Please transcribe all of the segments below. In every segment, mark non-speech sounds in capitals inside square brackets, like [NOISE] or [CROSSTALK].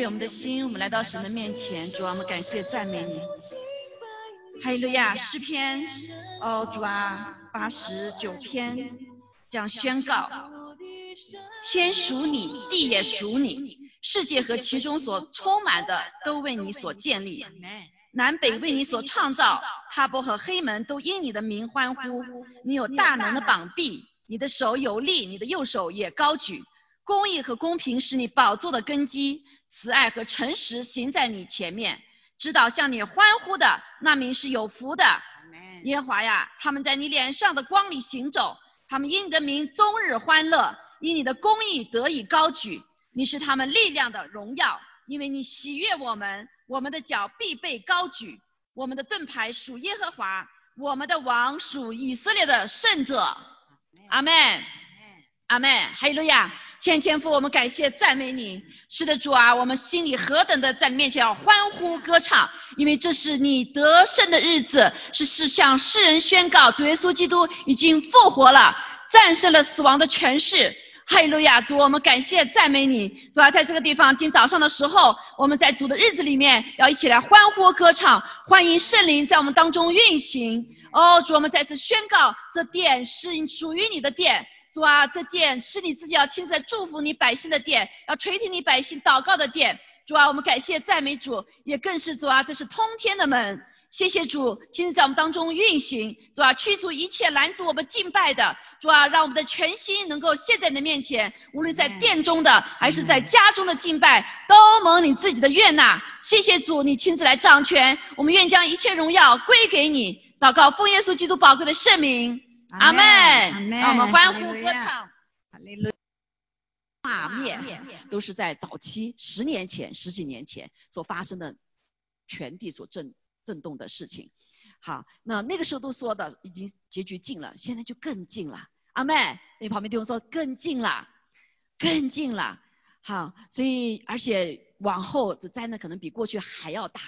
备我们的心，我们来到神的面前，主啊，我们感谢赞美你。哈利路亚，诗篇，哦，主啊，八十九篇这样宣告：天属你，地也属你，世界和其中所充满的都为你所建立，南北为你所创造，哈伯和黑门都因你的名欢呼。你有大能的膀臂，你的手有力，你的右手也高举。公义和公平是你宝座的根基，慈爱和诚实行在你前面。知道向你欢呼的那名是有福的，耶和华呀，他们在你脸上的光里行走，他们因你的名终日欢乐，因你的公义得以高举。你是他们力量的荣耀，因为你喜悦我们，我们的脚必被高举。我们的盾牌属耶和华，我们的王属以色列的圣者。阿门，阿门，哈利路亚。天天父，我们感谢赞美你。是的，主啊，我们心里何等的在你面前要欢呼歌唱，因为这是你得胜的日子，是是向世人宣告主耶稣基督已经复活了，战胜了死亡的权势。哈利路亚，主，我们感谢赞美你。主啊，在这个地方，今早上的时候，我们在主的日子里面要一起来欢呼歌唱，欢迎圣灵在我们当中运行。哦，主，我们再次宣告，这殿是属于你的殿。主啊，这殿是你自己要亲自祝福你百姓的殿，要垂听你百姓祷告的殿。主啊，我们感谢赞美主，也更是主啊，这是通天的门。谢谢主，亲自在我们当中运行。主啊，驱除一切拦阻我们敬拜的。主啊，让我们的全心能够献在你的面前，无论在殿中的还是在家中的敬拜，都蒙你自己的悦纳。谢谢主，你亲自来掌权，我们愿将一切荣耀归给你。祷告奉耶稣基督宝贵的圣名。阿门，让我们欢呼歌唱。画面都是在早期十年前、十几年前所发生的全地所震震动的事情。好，那那个时候都说的已经结局近了，现在就更近了。阿妹，你旁边弟兄说更近了，更近了。好，所以而且往后的灾难可能比过去还要大。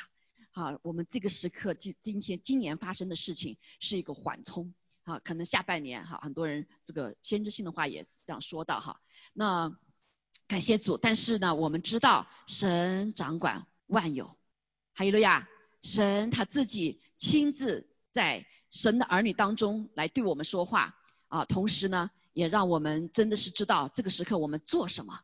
好，我们这个时刻今今天今年发生的事情是一个缓冲。好，可能下半年哈，很多人这个先知性的话也是这样说到哈。那感谢主，但是呢，我们知道神掌管万有，还有了呀，神他自己亲自在神的儿女当中来对我们说话啊，同时呢，也让我们真的是知道这个时刻我们做什么，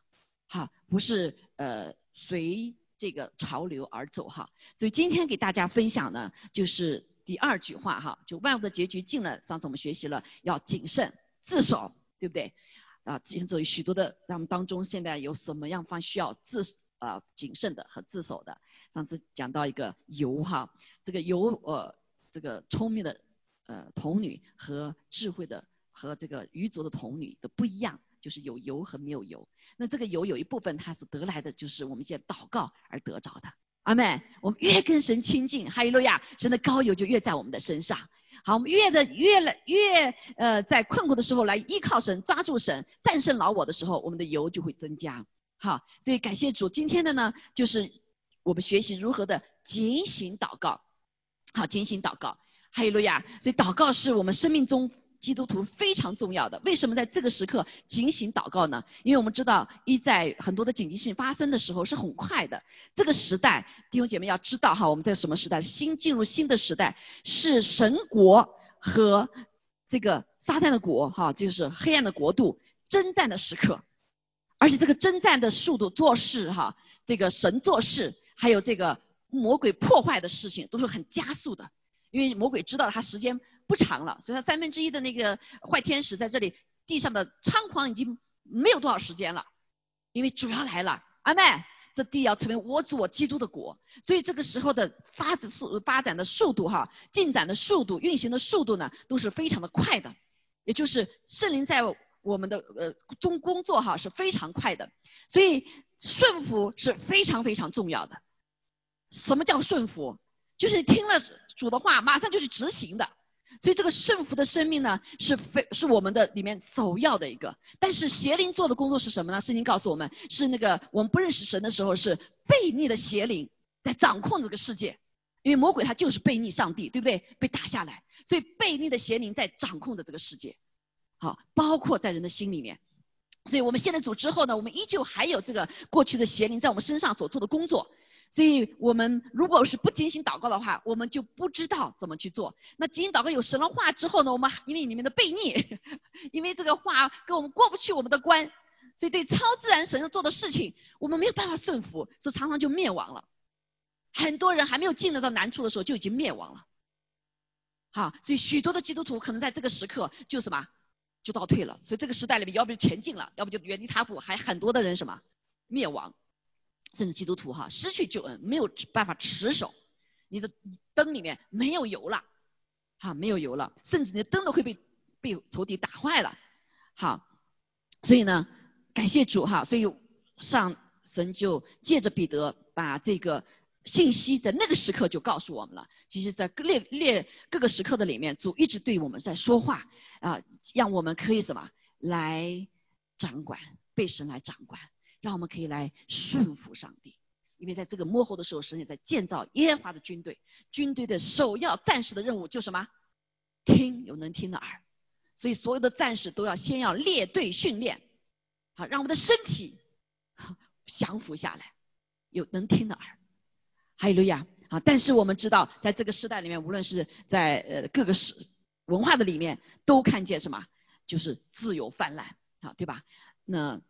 哈，不是呃随这个潮流而走哈。所以今天给大家分享呢，就是。第二句话哈，就万物的结局近了。上次我们学习了要谨慎自守，对不对？啊，现在有许多的咱们当中，现在有什么样方需要自啊谨慎的和自守的？上次讲到一个油哈，这个油呃，这个聪明的呃童女和智慧的和这个愚拙的童女的不一样，就是有油和没有油。那这个油有一部分它是得来的，就是我们现在祷告而得着的。阿妹，我们越跟神亲近，哈利路亚，神的高油就越在我们的身上。好，我们越的越来越呃，在困苦的时候来依靠神，抓住神，战胜老我的时候，我们的油就会增加。好，所以感谢主，今天的呢，就是我们学习如何的警醒祷告。好，警醒祷告，哈利路亚。所以祷告是我们生命中。基督徒非常重要的，为什么在这个时刻警醒祷告呢？因为我们知道，一在很多的紧急性发生的时候是很快的。这个时代，弟兄姐妹要知道哈，我们在什么时代？新进入新的时代，是神国和这个撒旦的国哈，就是黑暗的国度征战的时刻。而且这个征战的速度、做事哈，这个神做事，还有这个魔鬼破坏的事情，都是很加速的。因为魔鬼知道他时间。不长了，所以他三分之一的那个坏天使在这里地上的猖狂已经没有多少时间了，因为主要来了，阿妹，这地要成为我主我基督的国，所以这个时候的发展速发展的速度哈，进展的速度，运行的速度呢，都是非常的快的，也就是圣灵在我们的呃中工作哈是非常快的，所以顺服是非常非常重要的。什么叫顺服？就是听了主的话，马上就去执行的。所以这个圣福的生命呢，是非是我们的里面首要的一个。但是邪灵做的工作是什么呢？圣经告诉我们，是那个我们不认识神的时候，是悖逆的邪灵在掌控这个世界。因为魔鬼他就是悖逆上帝，对不对？被打下来，所以悖逆的邪灵在掌控着这个世界。好，包括在人的心里面。所以我们现在组之后呢，我们依旧还有这个过去的邪灵在我们身上所做的工作。所以我们如果是不进行祷告的话，我们就不知道怎么去做。那进行祷告有神的话之后呢，我们因为里面的悖逆，[LAUGHS] 因为这个话跟我们过不去我们的关，所以对超自然神要做的事情，我们没有办法顺服，所以常常就灭亡了。很多人还没有进得到难处的时候就已经灭亡了。好，所以许多的基督徒可能在这个时刻就什么，就倒退了。所以这个时代里面，要不就前进了，要不就原地踏步，还很多的人什么灭亡。甚至基督徒哈失去救恩，没有办法持守，你的灯里面没有油了，哈没有油了，甚至你的灯都会被被仇敌打坏了，好，所以呢感谢主哈，所以上神就借着彼得把这个信息在那个时刻就告诉我们了。其实，在各列列各个时刻的里面，主一直对我们在说话啊，让我们可以什么来掌管，被神来掌管。让我们可以来顺服上帝，因为在这个幕后的时候，神也在建造耶和华的军队。军队的首要战士的任务就什么？听有能听的耳。所以所有的战士都要先要列队训练，好让我们的身体降服下来，有能听的耳。哈利路亚啊！但是我们知道，在这个时代里面，无论是在呃各个时文化的里面，都看见什么？就是自由泛滥啊，对吧？那。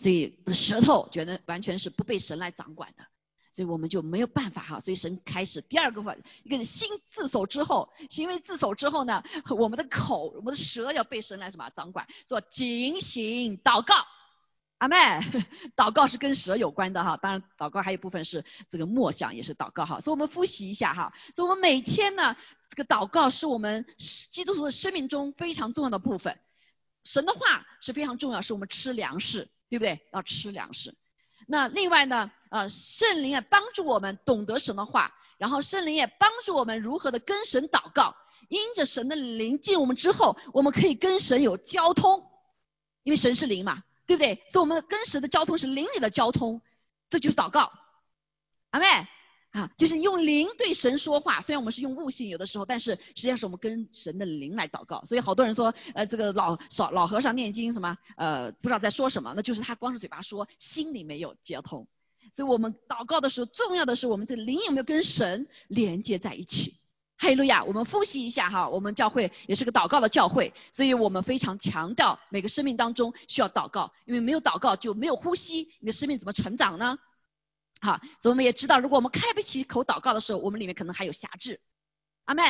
所以舌头觉得完全是不被神来掌管的，所以我们就没有办法哈。所以神开始第二个话，一个心自首之后，行为自首之后呢，我们的口、我们的舌要被神来什么掌管？做警醒祷告，阿妹，祷告是跟舌有关的哈。当然，祷告还有部分是这个默想，也是祷告哈。所以我们复习一下哈。所以我们每天呢，这个祷告是我们基督徒的生命中非常重要的部分。神的话是非常重要，是我们吃粮食。对不对？要吃粮食。那另外呢？呃，圣灵也帮助我们懂得神的话，然后圣灵也帮助我们如何的跟神祷告。因着神的灵进我们之后，我们可以跟神有交通，因为神是灵嘛，对不对？所以我们跟神的交通是灵里的交通，这就是祷告。阿妹。啊，就是用灵对神说话，虽然我们是用悟性有的时候，但是实际上是我们跟神的灵来祷告。所以好多人说，呃，这个老少老和尚念经什么，呃，不知道在说什么，那就是他光是嘴巴说，心里没有接通。所以我们祷告的时候，重要的是我们这灵有没有跟神连接在一起。哈利路亚！我们复习一下哈，我们教会也是个祷告的教会，所以我们非常强调每个生命当中需要祷告，因为没有祷告就没有呼吸，你的生命怎么成长呢？好，所以我们也知道，如果我们开不起口祷告的时候，我们里面可能还有辖制。阿妹，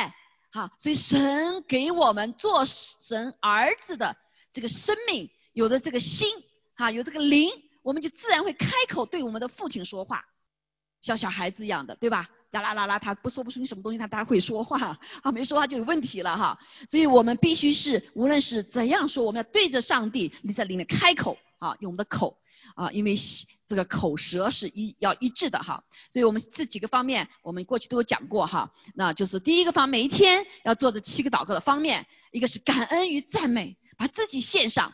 好，所以神给我们做神儿子的这个生命，有的这个心，哈，有这个灵，我们就自然会开口对我们的父亲说话，像小孩子一样的，对吧？啦啦啦啦，他不说不出什么东西，他他会说话，啊，没说话就有问题了哈。所以我们必须是，无论是怎样说，我们要对着上帝，你在里面开口，啊，用我们的口。啊，因为这个口舌是一要一致的哈，所以我们这几个方面我们过去都有讲过哈，那就是第一个方，每一天要做这七个祷告的方面，一个是感恩与赞美，把自己献上。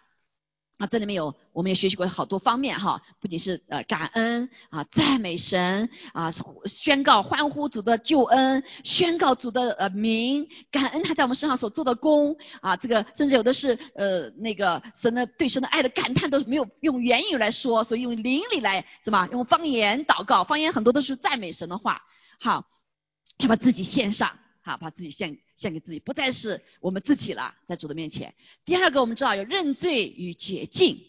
啊，这里面有，我们也学习过好多方面哈，不仅是呃感恩啊，赞美神啊，宣告欢呼主的救恩，宣告主的呃名，感恩他在我们身上所做的功啊，这个甚至有的是呃那个神的对神的爱的感叹都是没有用言语来说，所以用灵里来什么用方言祷告，方言很多都是赞美神的话，好，要把自己献上。好，把自己献献给自己，不再是我们自己了，在主的面前。第二个，我们知道有认罪与洁净，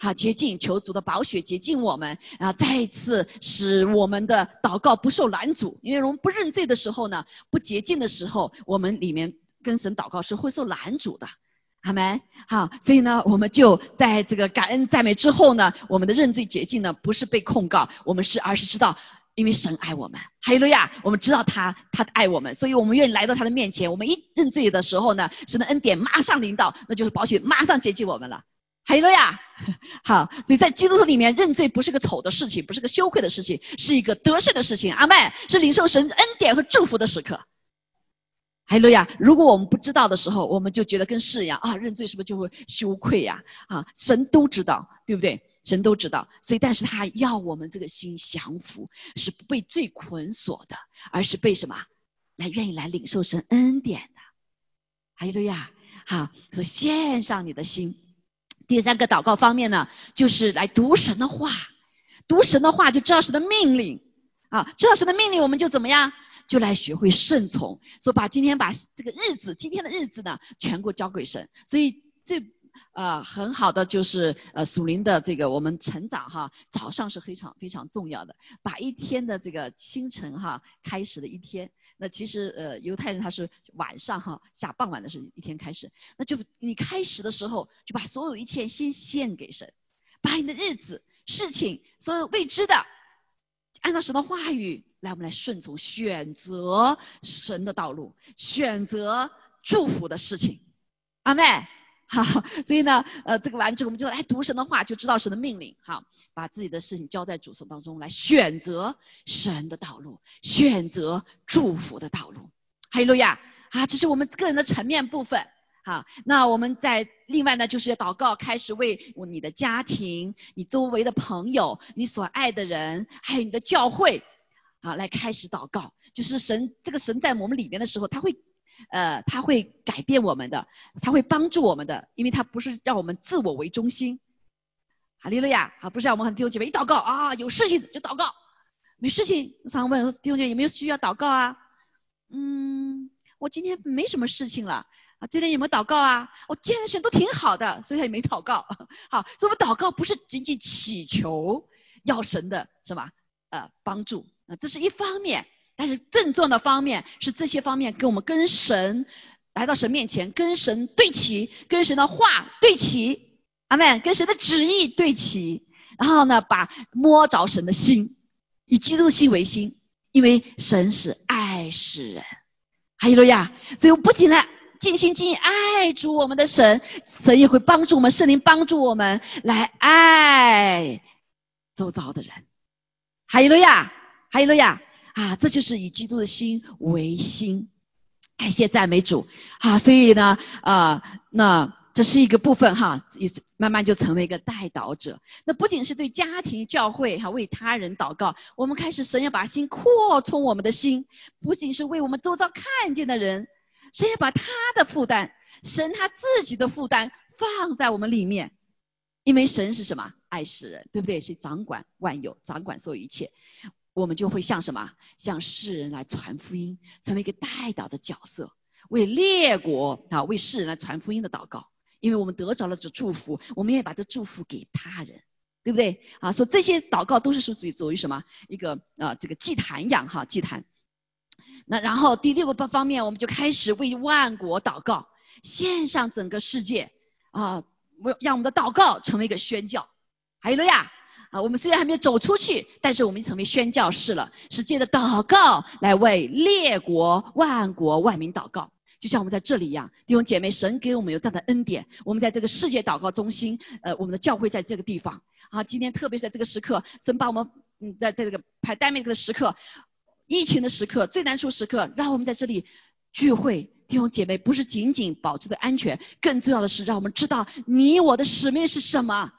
好洁净，求主的宝血洁净我们，然后再一次使我们的祷告不受拦阻。因为我们不认罪的时候呢，不洁净的时候，我们里面跟神祷告是会受拦阻的，好没？好，所以呢，我们就在这个感恩赞美之后呢，我们的认罪洁净呢，不是被控告，我们是而是知道。因为神爱我们，哈利路亚！我们知道他，他爱我们，所以我们愿意来到他的面前。我们一认罪的时候呢，神的恩典马上临到，那就是宝血马上接近我们了，哈利路亚！[LAUGHS] 好，所以在基督徒里面认罪不是个丑的事情，不是个羞愧的事情，是一个得胜的事情。阿妹是领受神恩典和祝福的时刻，哈利路亚！如果我们不知道的时候，我们就觉得跟事一样啊，认罪是不是就会羞愧呀？啊，神都知道，对不对？神都知道，所以但是他要我们这个心降服，是不被罪捆锁的，而是被什么？来愿意来领受神恩典的。哈利路亚，好，说献上你的心，第三个祷告方面呢，就是来读神的话，读神的话就知道神的命令。啊，知道神的命令，我们就怎么样，就来学会顺从，所以把今天把这个日子，今天的日子呢，全部交给神。所以这呃很好的就是呃属灵的这个我们成长哈，早上是非常非常重要的，把一天的这个清晨哈开始的一天。那其实呃犹太人他是晚上哈下傍晚的时一天开始，那就你开始的时候就把所有一切先献给神，把你的日子事情所有未知的，按照神的话语来我们来顺从选择神的道路，选择祝福的事情，阿妹。[LAUGHS] 好，所以呢，呃，这个完之后，我们就来读神的话，就知道神的命令。好，把自己的事情交在主手当中，来选择神的道路，选择祝福的道路。哈利路亚！啊，这是我们个人的层面部分。好，那我们在另外呢，就是要祷告，开始为你的家庭、你周围的朋友、你所爱的人，还有你的教会，啊，来开始祷告。就是神，这个神在我们里面的时候，他会。呃，他会改变我们的，他会帮助我们的，因为他不是让我们自我为中心。哈利路亚，啊，不是让我们很弟兄姐妹一祷告啊，有事情就祷告，没事情常常问弟兄姐妹有没有需要祷告啊？嗯，我今天没什么事情了啊，今天有没有祷告啊？我今天的事都挺好的，所以他也没祷告。[LAUGHS] 好，所以我们祷告不是仅仅祈求要神的什么呃帮助啊，这是一方面。但是症状的方面是这些方面跟我们跟神来到神面前，跟神对齐，跟神的话对齐，阿门，跟神的旨意对齐，然后呢，把摸着神的心，以基督心为心，因为神是爱世人，哈利路亚。所以我不仅来尽心尽意爱主我们的神，神也会帮助我们，圣灵帮助我们来爱周遭的人，哈利路亚，哈利路亚。啊，这就是以基督的心为心，感谢赞美主。好，所以呢，啊，那这是一个部分哈，也慢慢就成为一个带导者。那不仅是对家庭、教会哈，为他人祷告，我们开始神要把心扩充我们的心，不仅是为我们周遭看见的人，神要把他的负担，神他自己的负担放在我们里面，因为神是什么？爱世人，对不对？是掌管万有，掌管所有一切。我们就会向什么？向世人来传福音，成为一个带导的角色，为列国啊，为世人来传福音的祷告。因为我们得着了这祝福，我们也把这祝福给他人，对不对？啊，所以这些祷告都是属于属于什么？一个啊，这个祭坛一样哈，祭坛。那然后第六个方面，我们就开始为万国祷告，献上整个世界啊，为让我们的祷告成为一个宣教。还有了呀。啊，我们虽然还没有走出去，但是我们成为宣教士了，是借着祷告来为列国万国万民祷告，就像我们在这里一样。弟兄姐妹，神给我们有这样的恩典，我们在这个世界祷告中心，呃，我们的教会在这个地方。啊，今天特别是在这个时刻，神把我们，嗯，在在这个排单面这个时刻，疫情的时刻，最难受时刻，让我们在这里聚会。弟兄姐妹，不是仅仅保持的安全，更重要的是让我们知道你我的使命是什么。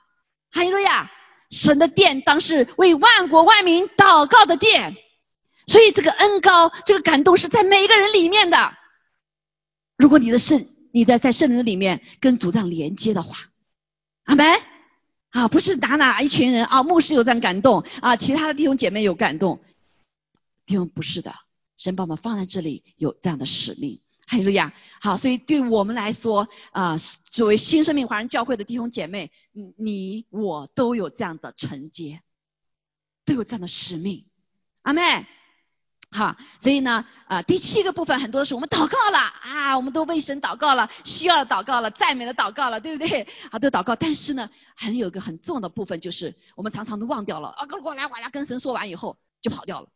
哈利路亚。神的殿当是为万国万民祷告的殿，所以这个恩高，这个感动是在每一个人里面的。如果你的圣，你的在圣灵里面跟主样连接的话，阿门。啊，不是哪哪一群人啊，牧师有这样感动啊，其他的弟兄姐妹有感动，弟兄不是的，神把我们放在这里有这样的使命。哈利路亚，好，所以对我们来说啊，作为新生命华人教会的弟兄姐妹，你我都有这样的承接，都有这样的使命，阿妹，好，所以呢，啊，第七个部分很多是我们祷告了啊，我们都为神祷告了，需要祷告了，赞美的祷告了，对不对？啊，都祷告，但是呢，还有一个很重要的部分就是我们常常都忘掉了啊，过来，我来跟神说完以后就跑掉了。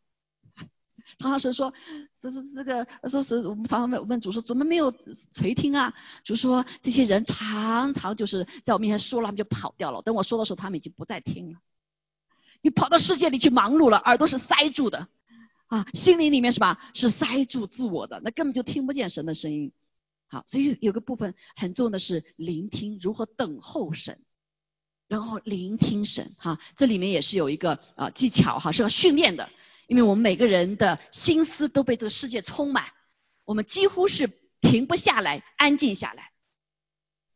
唐老师说：“这这这个，说是我们常常问问主说，怎么没有垂听啊？就说这些人常常就是在我面前说了，他们就跑掉了。等我说的时候，他们已经不再听了。你跑到世界里去忙碌了，耳朵是塞住的啊，心灵里面是吧？是塞住自我的，那根本就听不见神的声音。好，所以有个部分很重要的是聆听，如何等候神，然后聆听神哈。这里面也是有一个啊技巧哈，是要训练的。”因为我们每个人的心思都被这个世界充满，我们几乎是停不下来，安静下来。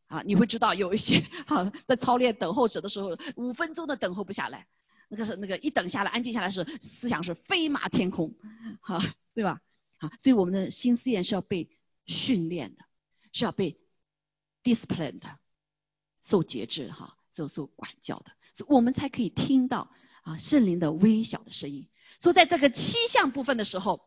啊，你会知道有一些哈 [LAUGHS] 在操练等候者的时候，五分钟都等候不下来，那个是那个一等下来安静下来是思想是飞马天空，哈，对吧？啊，所以我们的心思念是要被训练的，是要被 disciplined，受节制哈，受受管教的，所以我们才可以听到啊圣灵的微小的声音。所以在这个七项部分的时候，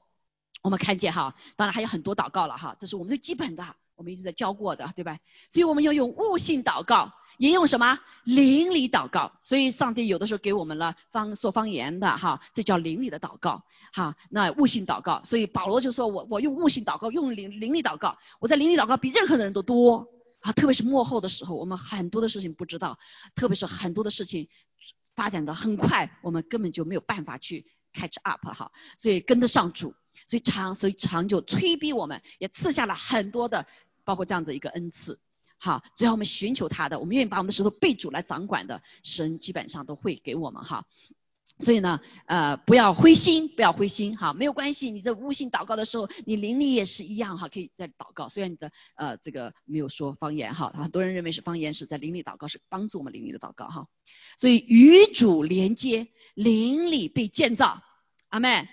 我们看见哈，当然还有很多祷告了哈，这是我们最基本的，我们一直在教过的，对吧？所以我们要用悟性祷告。也用什么灵里祷告，所以上帝有的时候给我们了方说方言的哈，这叫灵里的祷告哈。那悟性祷告，所以保罗就说我我用悟性祷告，用灵灵里祷告，我在灵里祷告比任何的人都多啊。特别是幕后的时候，我们很多的事情不知道，特别是很多的事情发展的很快，我们根本就没有办法去 catch up 哈。所以跟得上主，所以长所以长久催逼我们，也赐下了很多的，包括这样的一个恩赐。好，只要我们寻求他的，我们愿意把我们的石头被主来掌管的，神基本上都会给我们哈。所以呢，呃，不要灰心，不要灰心哈，没有关系。你在悟性祷告的时候，你灵力也是一样哈，可以在祷告。虽然你的呃这个没有说方言哈，很多人认为是方言是在灵里祷告，是帮助我们灵里的祷告哈。所以与主连接，灵里被建造，阿妹，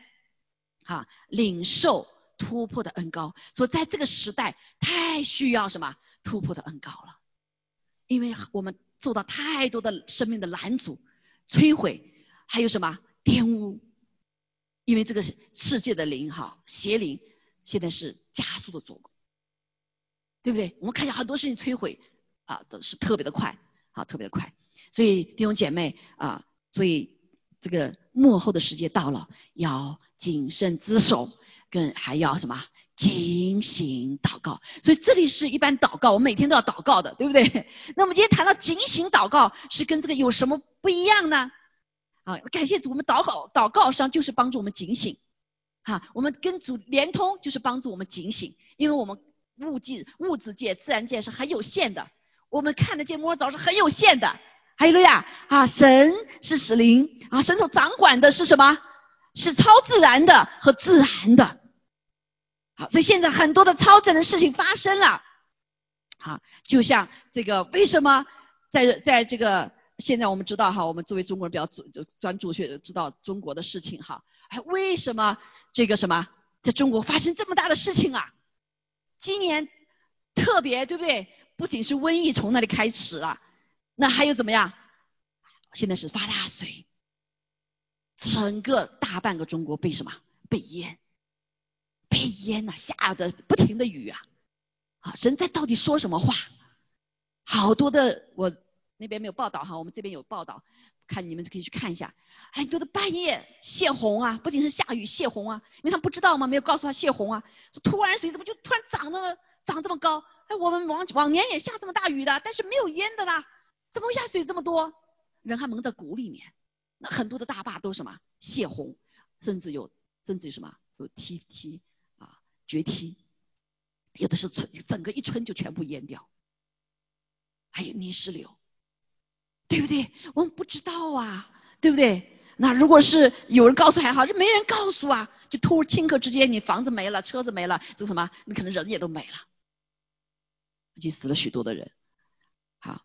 哈，领受突破的恩高。所以在这个时代，太需要什么？突破的恩高了，因为我们做到太多的生命的拦阻、摧毁，还有什么玷污？因为这个世界的灵哈邪灵现在是加速的做工，对不对？我们看见很多事情摧毁啊，都是特别的快啊，特别的快。所以弟兄姐妹啊，所以这个幕后的时间到了，要谨慎自守，跟还要什么？警醒祷告，所以这里是一般祷告，我们每天都要祷告的，对不对？[LAUGHS] 那我们今天谈到警醒祷告，是跟这个有什么不一样呢？啊，感谢主，我们祷告祷告上就是帮助我们警醒，哈，我们跟主连通就是帮助我们警醒，因为我们物质物质界、自然界是很有限的，我们看得见摸得着是很有限的。还有了呀，啊，神是使灵，啊，神所掌管的是什么？是超自然的和自然的。好，所以现在很多的超自然的事情发生了，好，就像这个为什么在在这个现在我们知道哈，我们作为中国人比较专专注去知道中国的事情哈，哎，为什么这个什么在中国发生这么大的事情啊？今年特别对不对？不仅是瘟疫从那里开始了，那还有怎么样？现在是发大水，整个大半个中国被什么被淹？被淹呐，下的不停的雨啊，啊，神在到底说什么话？好多的我那边没有报道哈，我们这边有报道，看你们可以去看一下，很多的半夜泄洪啊，不仅是下雨泄洪啊，因为他们不知道吗？没有告诉他泄洪啊，突然水怎么就突然涨了，涨这么高？哎，我们往往年也下这么大雨的，但是没有淹的啦，怎么会下水这么多？人还蒙在鼓里面，那很多的大坝都什么泄洪，甚至有甚至有什么有梯梯啊。决堤，有的是村整个一村就全部淹掉，还有泥石流，对不对？我们不知道啊，对不对？那如果是有人告诉还好，这没人告诉啊，就突顷刻之间你房子没了，车子没了，这什么？你可能人也都没了，已经死了许多的人。好，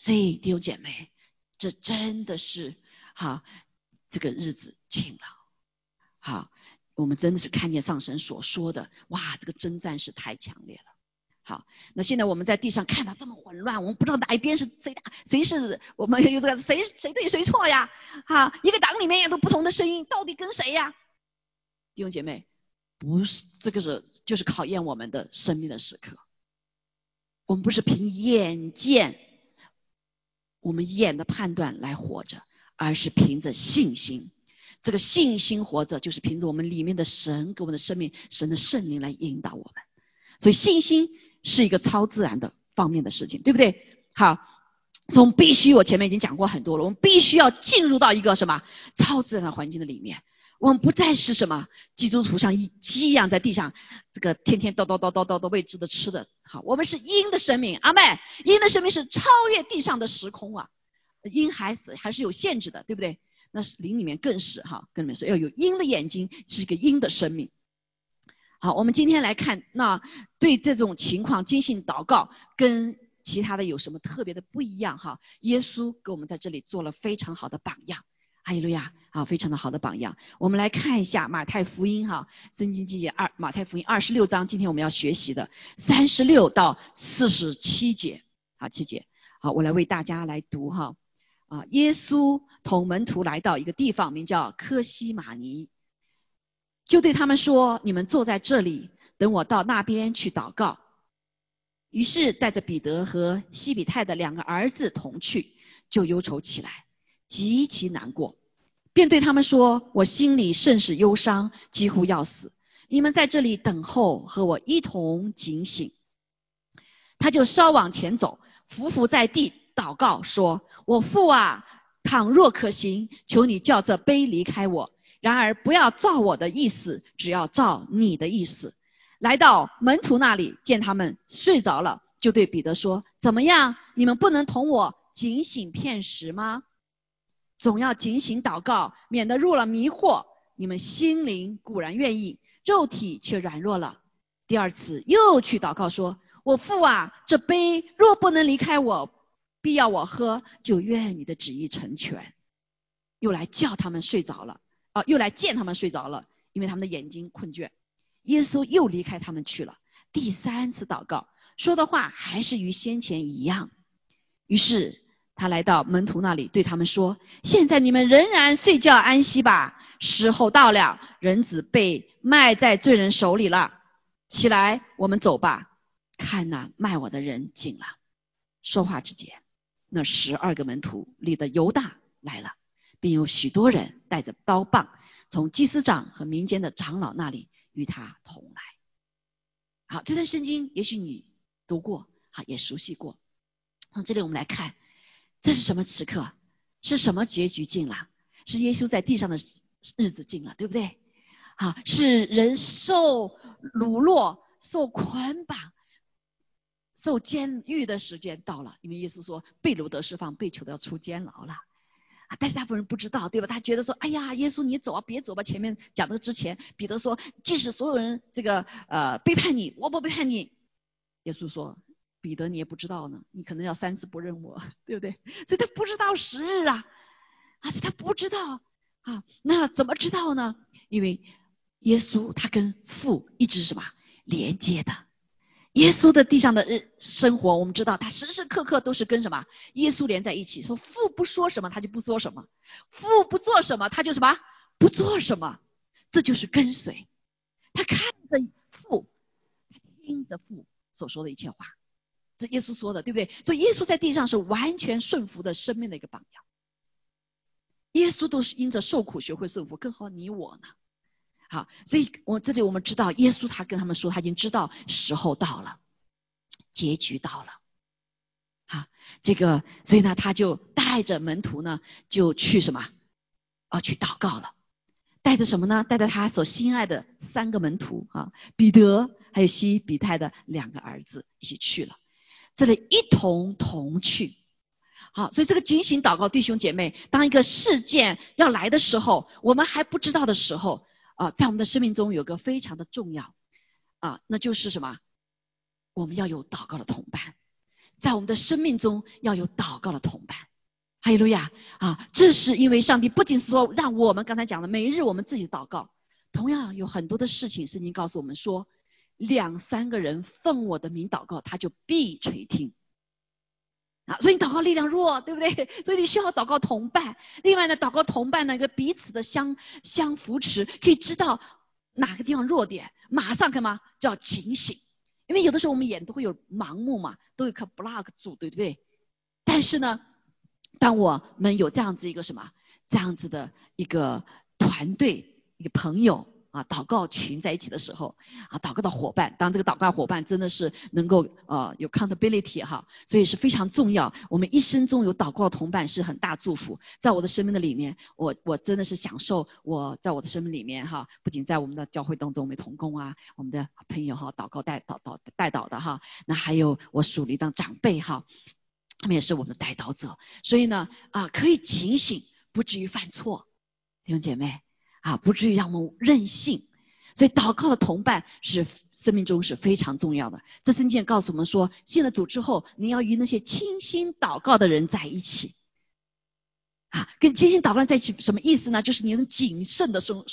所以弟兄姐妹，这真的是好，这个日子近了，好。我们真的是看见上神所说的，哇，这个征战是太强烈了。好，那现在我们在地上看到这么混乱，我们不知道哪一边是谁大，谁是我们有这个谁谁对谁错呀？哈，一个党里面也都不同的声音，到底跟谁呀？弟兄姐妹，不是这个是就是考验我们的生命的时刻。我们不是凭眼见，我们眼的判断来活着，而是凭着信心。这个信心活着，就是凭着我们里面的神给我们的生命，神的圣灵来引导我们。所以信心是一个超自然的方面的事情，对不对？好，我们必须，我前面已经讲过很多了，我们必须要进入到一个什么超自然的环境的里面。我们不再是什么基督徒像一鸡一样在地上，这个天天叨叨叨叨叨的未知的吃的。好，我们是鹰的生命，阿妹，鹰的生命是超越地上的时空啊，鹰还是还是有限制的，对不对？那是灵里面更是哈，跟你们说要有鹰的眼睛，是一个鹰的生命。好，我们今天来看，那对这种情况精心祷告跟其他的有什么特别的不一样哈？耶稣给我们在这里做了非常好的榜样，哈利路亚，啊，非常的好的榜样。我们来看一下马太福音哈，圣经记节二，马太福音二十六章，今天我们要学习的三十六到四十七节，好七节，好，我来为大家来读哈。啊，耶稣同门徒来到一个地方，名叫科西玛尼，就对他们说：“你们坐在这里，等我到那边去祷告。”于是带着彼得和西比泰的两个儿子同去，就忧愁起来，极其难过，便对他们说：“我心里甚是忧伤，几乎要死。你们在这里等候，和我一同警醒。”他就稍往前走，伏伏在地。祷告说：“我父啊，倘若可行，求你叫这杯离开我。然而不要照我的意思，只要照你的意思。”来到门徒那里，见他们睡着了，就对彼得说：“怎么样？你们不能同我警醒片时吗？总要警醒祷告，免得入了迷惑。你们心灵固然愿意，肉体却软弱了。”第二次又去祷告说：“我父啊，这杯若不能离开我。”必要我喝，就愿你的旨意成全。又来叫他们睡着了，啊，又来见他们睡着了，因为他们的眼睛困倦。耶稣又离开他们去了。第三次祷告，说的话还是与先前一样。于是他来到门徒那里，对他们说：“现在你们仍然睡觉安息吧，时候到了，人子被卖在罪人手里了。起来，我们走吧。看那卖我的人进了。”说话之间。那十二个门徒里的犹大来了，并有许多人带着刀棒，从祭司长和民间的长老那里与他同来。好，这段圣经也许你读过，好也熟悉过。从这里我们来看，这是什么时刻？是什么结局近了？是耶稣在地上的日子近了，对不对？啊，是人受掳落、受捆绑。受监狱的时间到了，因为耶稣说被掳得释放，被囚的要出监牢了啊！但是大部分人不知道，对吧？他觉得说，哎呀，耶稣你走啊，别走吧。前面讲的之前，彼得说，即使所有人这个呃背叛你，我不背叛你。耶稣说，彼得你也不知道呢，你可能要三次不认我，对不对？[LAUGHS] 所以他不知道时日啊，而且他不知道啊，那怎么知道呢？因为耶稣他跟父一直什么连接的。耶稣的地上的日生活，我们知道他时时刻刻都是跟什么耶稣连在一起。说父不说什么，他就不说什么；父不做什么，他就什么不做什么。这就是跟随。他看着父，他听着父所说的一切话，这耶稣说的，对不对？所以耶稣在地上是完全顺服的生命的一个榜样。耶稣都是因着受苦学会顺服，更何况你我呢？好，所以我这里我们知道，耶稣他跟他们说，他已经知道时候到了，结局到了。好，这个，所以呢，他就带着门徒呢，就去什么？啊，去祷告了。带着什么呢？带着他所心爱的三个门徒啊，彼得还有西比泰的两个儿子一起去了。这里一同同去。好，所以这个警醒祷告，弟兄姐妹，当一个事件要来的时候，我们还不知道的时候。啊，在我们的生命中有个非常的重要啊，那就是什么？我们要有祷告的同伴，在我们的生命中要有祷告的同伴。哈利路亚啊！这是因为上帝不仅是说让我们刚才讲的每日我们自己祷告，同样有很多的事情，圣经告诉我们说，两三个人奉我的名祷告，他就必垂听。啊，所以你祷告力量弱，对不对？[LAUGHS] 所以你需要祷告同伴。另外呢，祷告同伴呢，一个彼此的相相扶持，可以知道哪个地方弱点，马上干嘛叫警醒。因为有的时候我们眼都会有盲目嘛，都有颗 block 住，对不对？但是呢，当我们有这样子一个什么，这样子的一个团队，一个朋友。啊，祷告群在一起的时候，啊，祷告的伙伴，当这个祷告伙伴真的是能够呃有 accountability 哈，所以是非常重要。我们一生中有祷告的同伴是很大祝福。在我的生命的里面，我我真的是享受我在我的生命里面哈，不仅在我们的教会当中，我们同工啊，我们的朋友哈，祷告带祷祷带祷的哈，那还有我属灵的长辈哈，他们也是我们的带导者，所以呢啊，可以警醒，不至于犯错，弟兄姐妹。啊，不至于让我们任性。所以祷告的同伴是生命中是非常重要的。这圣经告诉我们说，信了主之后，你要与那些倾心祷告的人在一起。啊，跟清心祷告在一起什么意思呢？就是你能谨慎的生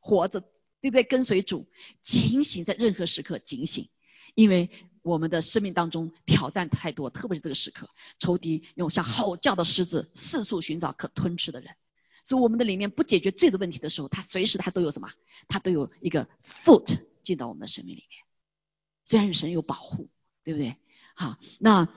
活着，对不对？跟随主，警醒在任何时刻警醒，因为我们的生命当中挑战太多，特别是这个时刻，仇敌用像吼叫的狮子四处寻找可吞吃的人。所以我们的里面不解决罪的问题的时候，他随时他都有什么？他都有一个 foot 进到我们的生命里面。虽然神有保护，对不对？好，那。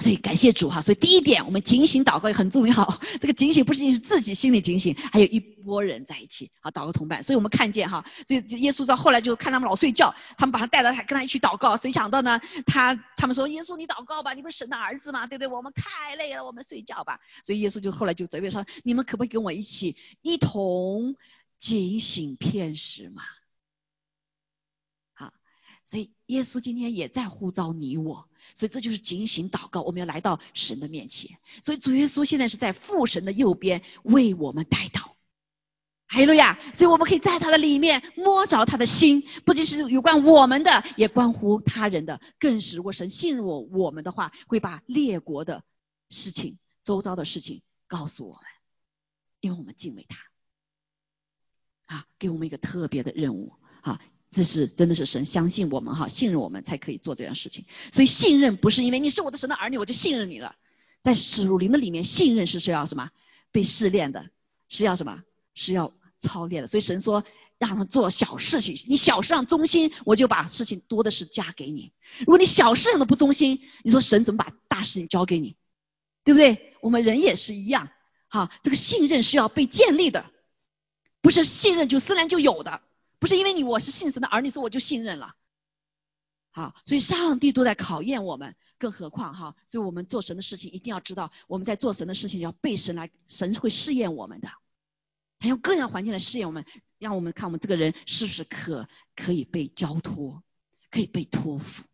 所以感谢主哈，所以第一点，我们警醒祷告也很重要。[LAUGHS] 这个警醒不仅仅是自己心里警醒，还有一波人在一起啊，祷告同伴。所以我们看见哈，所以耶稣到后来就看他们老睡觉，他们把他带到他，跟他一起祷告。谁想到呢？他他们说耶稣你祷告吧，你不是神的儿子吗？对不对？我们太累了，我们睡觉吧。所以耶稣就后来就责备说，你们可不可以跟我一起一同警醒片时嘛？所以耶稣今天也在呼召你我。所以这就是警醒祷告，我们要来到神的面前。所以主耶稣现在是在父神的右边为我们代祷，哈利路亚！所以我们可以在他的里面摸着他的心，不仅是有关我们的，也关乎他人的，更是如果神信任我我们的话，会把列国的事情、周遭的事情告诉我们，因为我们敬畏他，啊，给我们一个特别的任务，啊。这是真的是神相信我们哈，信任我们才可以做这样事情。所以信任不是因为你是我的神的儿女，我就信任你了。在属灵的里面，信任是需要什么？被试炼的，是要什么？是要操练的。所以神说让他做小事情，你小事上忠心，我就把事情多的是加给你。如果你小事上都不忠心，你说神怎么把大事情交给你？对不对？我们人也是一样，哈，这个信任是要被建立的，不是信任就自然就有的。不是因为你我是信神的儿女，所以我就信任了。好，所以上帝都在考验我们，更何况哈，所以我们做神的事情一定要知道，我们在做神的事情要被神来，神会试验我们的，他用各样环境来试验我们，让我们看我们这个人是不是可可以被交托，可以被托付。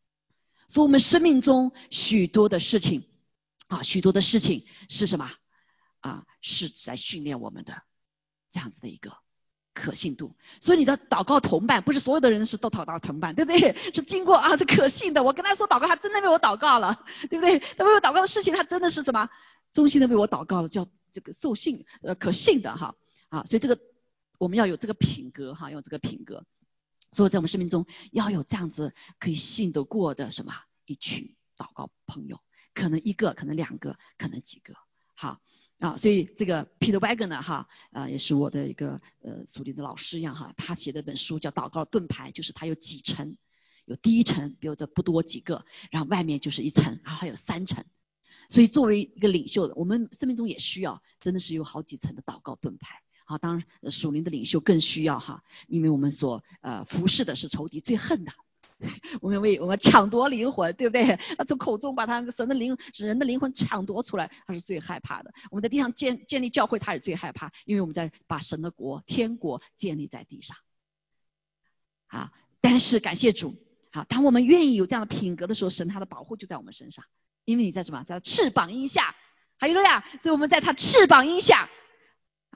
所以，我们生命中许多的事情啊，许多的事情是什么啊？是在训练我们的这样子的一个。可信度，所以你的祷告同伴不是所有的人是都祷告同伴，[LAUGHS] 对不对？是经过啊，是可信的。我跟他说祷告，他真的为我祷告了，对不对？他为我祷告的事情，他真的是什么？衷心的为我祷告了，叫这个受信呃可信的哈啊。所以这个我们要有这个品格哈，有这个品格。所以在我们生命中要有这样子可以信得过的什么一群祷告朋友，可能一个，可能两个，可能几个，好。啊，所以这个 Peter Wagner 哈，呃，也是我的一个呃属灵的老师一样哈，他写的本书叫《祷告盾牌》，就是它有几层，有第一层，比如这不多几个，然后外面就是一层，然后还有三层。所以作为一个领袖的，我们生命中也需要，真的是有好几层的祷告盾牌。好，当然属灵的领袖更需要哈，因为我们所呃服侍的是仇敌最恨的。[LAUGHS] 我们为我们抢夺灵魂，对不对？从口中把他神的灵人的灵魂抢夺出来，他是最害怕的。我们在地上建建立教会，他也最害怕，因为我们在把神的国天国建立在地上。啊，但是感谢主，好，当我们愿意有这样的品格的时候，神他的保护就在我们身上，因为你在什么，在翅膀荫下，还有了呀，所以我们在他翅膀荫下，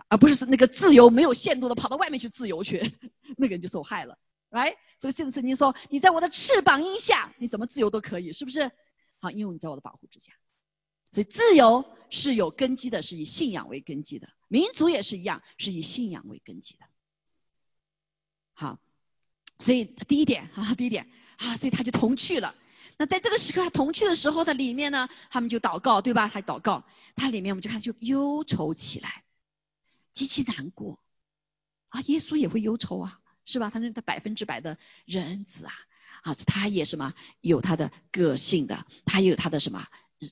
而不是那个自由没有限度的跑到外面去自由去，[LAUGHS] 那个人就受害了。来，所以圣经说，你在我的翅膀荫下，你怎么自由都可以，是不是？好，因为你在我的保护之下。所以自由是有根基的，是以信仰为根基的。民族也是一样，是以信仰为根基的。好，所以第一点啊，[LAUGHS] 第一点啊，所以他就同去了。那在这个时刻他同去的时候，在里面呢，他们就祷告，对吧？他祷告，他里面我们就看就忧愁起来，极其难过啊。耶稣也会忧愁啊。是吧？他是他百分之百的人子啊，啊，他也什么有他的个性的，他也有他的什么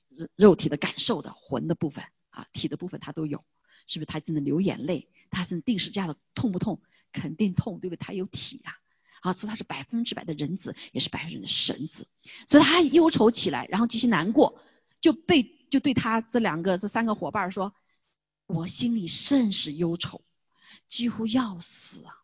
肉肉体的感受的魂的部分啊，体的部分他都有，是不是？他真的流眼泪，他是定时价的痛不痛？肯定痛，对不对？他有体呀，啊，所以他是百分之百的人子，也是百分之百的神子，所以他忧愁起来，然后极其难过，就被就对他这两个这三个伙伴说，我心里甚是忧愁，几乎要死啊。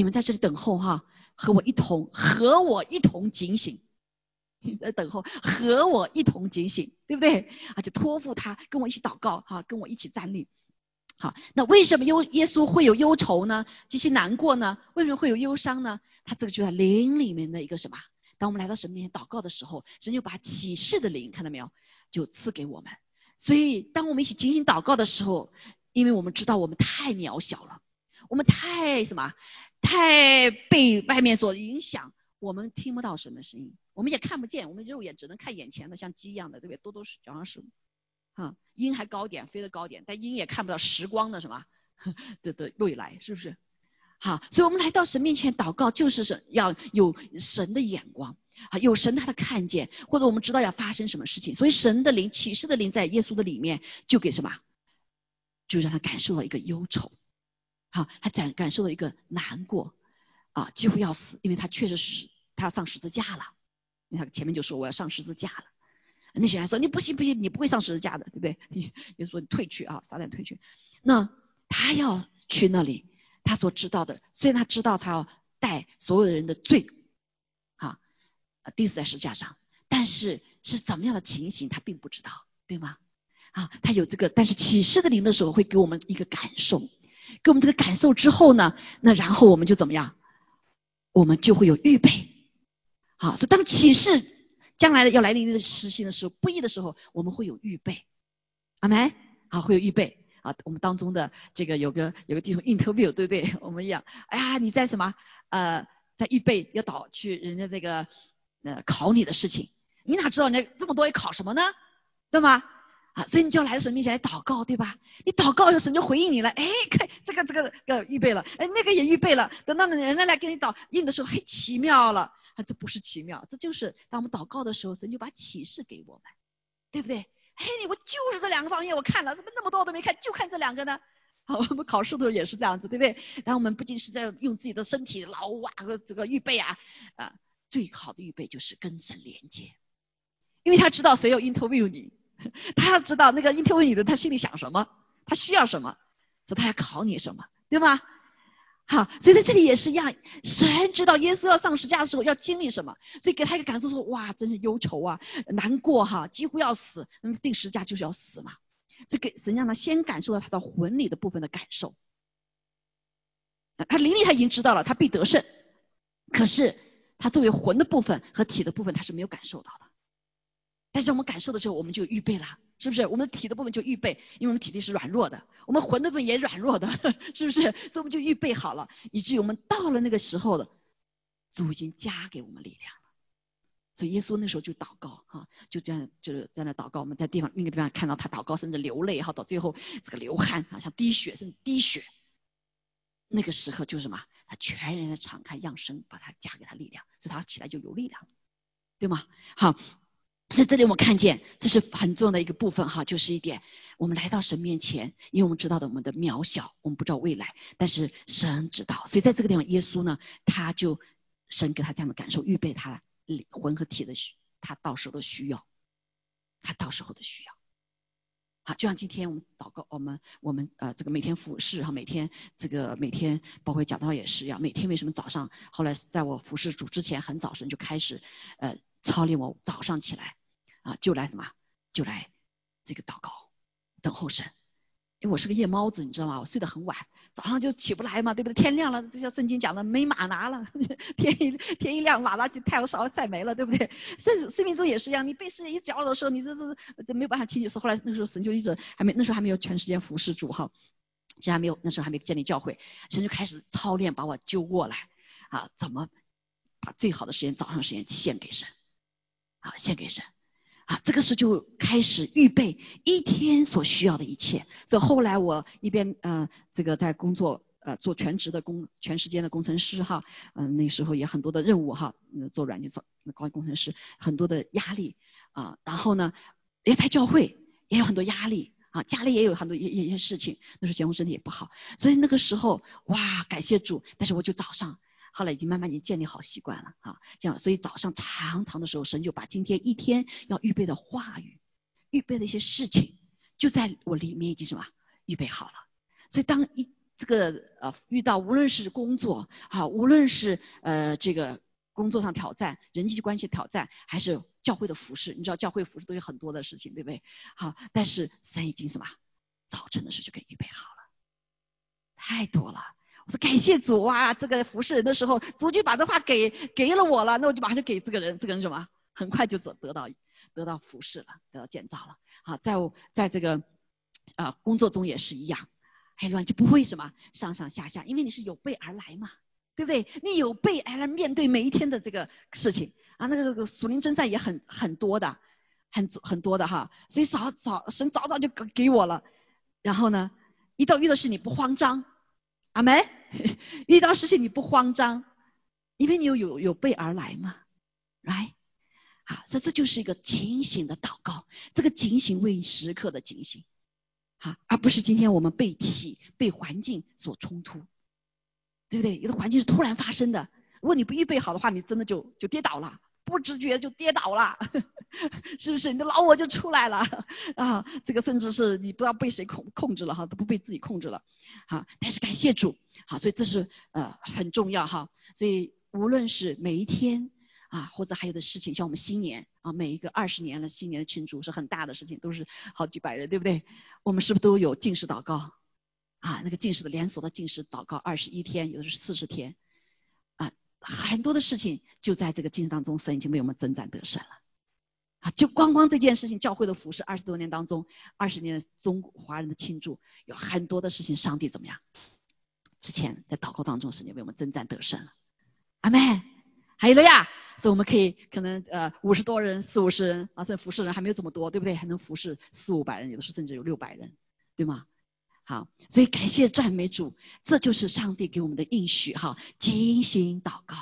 你们在这里等候哈，和我一同 [LAUGHS] 和我一同警醒。[LAUGHS] 你在等候，和我一同警醒，对不对？啊，就托付他跟我一起祷告哈，跟我一起站立。好，那为什么忧耶稣会有忧愁呢？极其难过呢？为什么会有忧伤呢？他这个就在灵里面的一个什么？当我们来到神面前祷告的时候，神就把启示的灵，看到没有，就赐给我们。所以当我们一起警醒祷告的时候，因为我们知道我们太渺小了，我们太什么，太被外面所影响，我们听不到神的声音，我们也看不见，我们肉眼只能看眼前的，像鸡一样的，对不对？多多是好像是。啊，鹰还高点，飞得高点，但鹰也看不到时光的什么 [LAUGHS] 的的未来，是不是？好，所以我们来到神面前祷告，就是神要有神的眼光啊，有神他的看见，或者我们知道要发生什么事情，所以神的灵启示的灵在耶稣的里面，就给什么，就让他感受到一个忧愁，好，他感感受到一个难过啊，几乎要死，因为他确实是他要上十字架了，因为他前面就说我要上十字架了。那些人说你不行不行，你不会上十字架的，对不对？[LAUGHS] 你就说你退去啊，撒旦退去。那他要去那里，他所知道的，虽然他知道他要带所有的人的罪，啊，钉死在十字架上，但是是怎么样的情形，他并不知道，对吗？啊，他有这个，但是启示的灵的时候会给我们一个感受，给我们这个感受之后呢，那然后我们就怎么样？我们就会有预备。好，所以当启示。将来要来临的实行的时候，不易的时候，我们会有预备，阿门。好，会有预备啊。我们当中的这个有个有个地方 interview，对不对？[LAUGHS] 我们讲，哎呀，你在什么？呃，在预备要导去人家这个呃考你的事情，你哪知道人家这么多要考什么呢？对吗？所以你就来到神面前来祷告，对吧？你祷告，神就回应你了。哎，看这个这个呃预备了，哎，那个也预备了。等到人家来给你导应的时候，嘿，奇妙了。啊这不是奇妙，这就是当我们祷告的时候，神就把启示给我们，对不对？嘿，你我就是这两个方面我看了，怎么那么多我都没看，就看这两个呢？好，我们考试的时候也是这样子，对不对？然后我们不仅是在用自己的身体劳啊和这个预备啊，啊，最好的预备就是跟神连接，因为他知道谁有 interview 你，[LAUGHS] 他要知道那个应天问女的他心里想什么，他需要什么，所以他要考你什么，对吗？好，所以在这里也是一样，神知道耶稣要上十字架的时候要经历什么，所以给他一个感受说，哇，真是忧愁啊，难过哈，几乎要死，那么定十字架就是要死嘛，所以给神让他先感受到他的魂里的部分的感受，他灵里他已经知道了，他必得胜，可是他作为魂的部分和体的部分他是没有感受到的，但是我们感受的时候，我们就预备了。是不是我们的体的部分就预备？因为我们体力是软弱的，我们魂的部分也软弱的，是不是？所以我们就预备好了，以至于我们到了那个时候的主已经加给我们力量了。所以耶稣那时候就祷告哈，就这样就是在那祷告。我们在地方另一个地方看到他祷告，甚至流泪哈，到最后这个流汗啊，像滴血，甚至滴血。那个时候就是什么？他全然的敞开样身，把他加给他力量，所以他起来就有力量，对吗？好。在这里我们看见，这是很重要的一个部分哈，就是一点，我们来到神面前，因为我们知道的我们的渺小，我们不知道未来，但是神知道，所以在这个地方，耶稣呢，他就神给他这样的感受，预备他灵魂和体的需，他到时候的需要，他到时候的需要。好，就像今天我们祷告，我们我们呃这个每天服侍哈，每天这个每天包括讲道也是一样，每天为什么早上后来在我服侍主之前很早晨就开始呃操练我早上起来。啊，就来什么？就来这个祷告，等候神。因为我是个夜猫子，你知道吗？我睡得很晚，早上就起不来嘛，对不对？天亮了，就像圣经讲的，没马拿了，天一天一亮，马拿就太阳烧晒没了，对不对？生生命中也是一样，你被世界一搅扰的时候，你这这这没有办法清醒。说后来那时候神就一直还没，那时候还没有全时间服侍主哈，其实还没有，那时候还没建立教会，神就开始操练把我揪过来啊，怎么把最好的时间早上时间献给神啊，献给神。啊，这个时就开始预备一天所需要的一切。所以后来我一边呃这个在工作呃做全职的工全时间的工程师哈，嗯那时候也很多的任务哈，做软件做高级工程师很多的压力啊，然后呢也在教会也有很多压力啊，家里也有很多一一些事情，那时候结婚身体也不好，所以那个时候哇感谢主，但是我就早上。后来已经慢慢已经建立好习惯了啊，这样所以早上常常的时候，神就把今天一天要预备的话语、预备的一些事情，就在我里面已经什么预备好了。所以当一这个呃遇到无论是工作啊，无论是呃这个工作上挑战、人际关系挑战，还是教会的服饰，你知道教会服饰都有很多的事情，对不对？好，但是神已经什么早晨的时候就给预备好了。太多了。我说感谢主啊，这个服侍人的时候，主就把这话给给了我了，那我就马上就给这个人，这个人什么，很快就得得到得到服侍了，得到建造了。好，在在这个啊工作中也是一样，哎乱就不会什么上上下下，因为你是有备而来嘛，对不对？你有备而来面对每一天的这个事情啊，那个这个属灵征战也很很多的，很很多的哈，所以早早神早早就给给我了，然后呢，一到遇到事你不慌张。阿门，[LAUGHS] 遇到事情你不慌张，因为你有有有备而来嘛，right？好，所以这就是一个警醒的祷告，这个警醒为时刻的警醒，好，而不是今天我们被体被环境所冲突，对不对？有的环境是突然发生的，如果你不预备好的话，你真的就就跌倒了。不知觉就跌倒了，[LAUGHS] 是不是？你的老我就出来了啊！这个甚至是你不知道被谁控控制了哈，都不被自己控制了。好，但是感谢主，好，所以这是呃很重要哈。所以无论是每一天啊，或者还有的事情，像我们新年啊，每一个二十年了新年的庆祝是很大的事情，都是好几百人，对不对？我们是不是都有进食祷告啊？那个进食的连锁的进食祷告，二十一天，有的是四十天啊。很多的事情就在这个经历当中，神已经为我们征战得胜了啊！就光光这件事情，教会的服饰二十多年当中，二十年中华人的庆祝，有很多的事情，上帝怎么样？之前在祷告当中，神就为我们征战得胜了。阿妹，还有了呀！所以我们可以可能呃五十多人、四五十人啊，甚至服侍人还没有这么多，对不对？还能服侍四五百人，有的时候甚至有六百人，对吗？好，所以感谢赞美主，这就是上帝给我们的应许哈。精心祷告，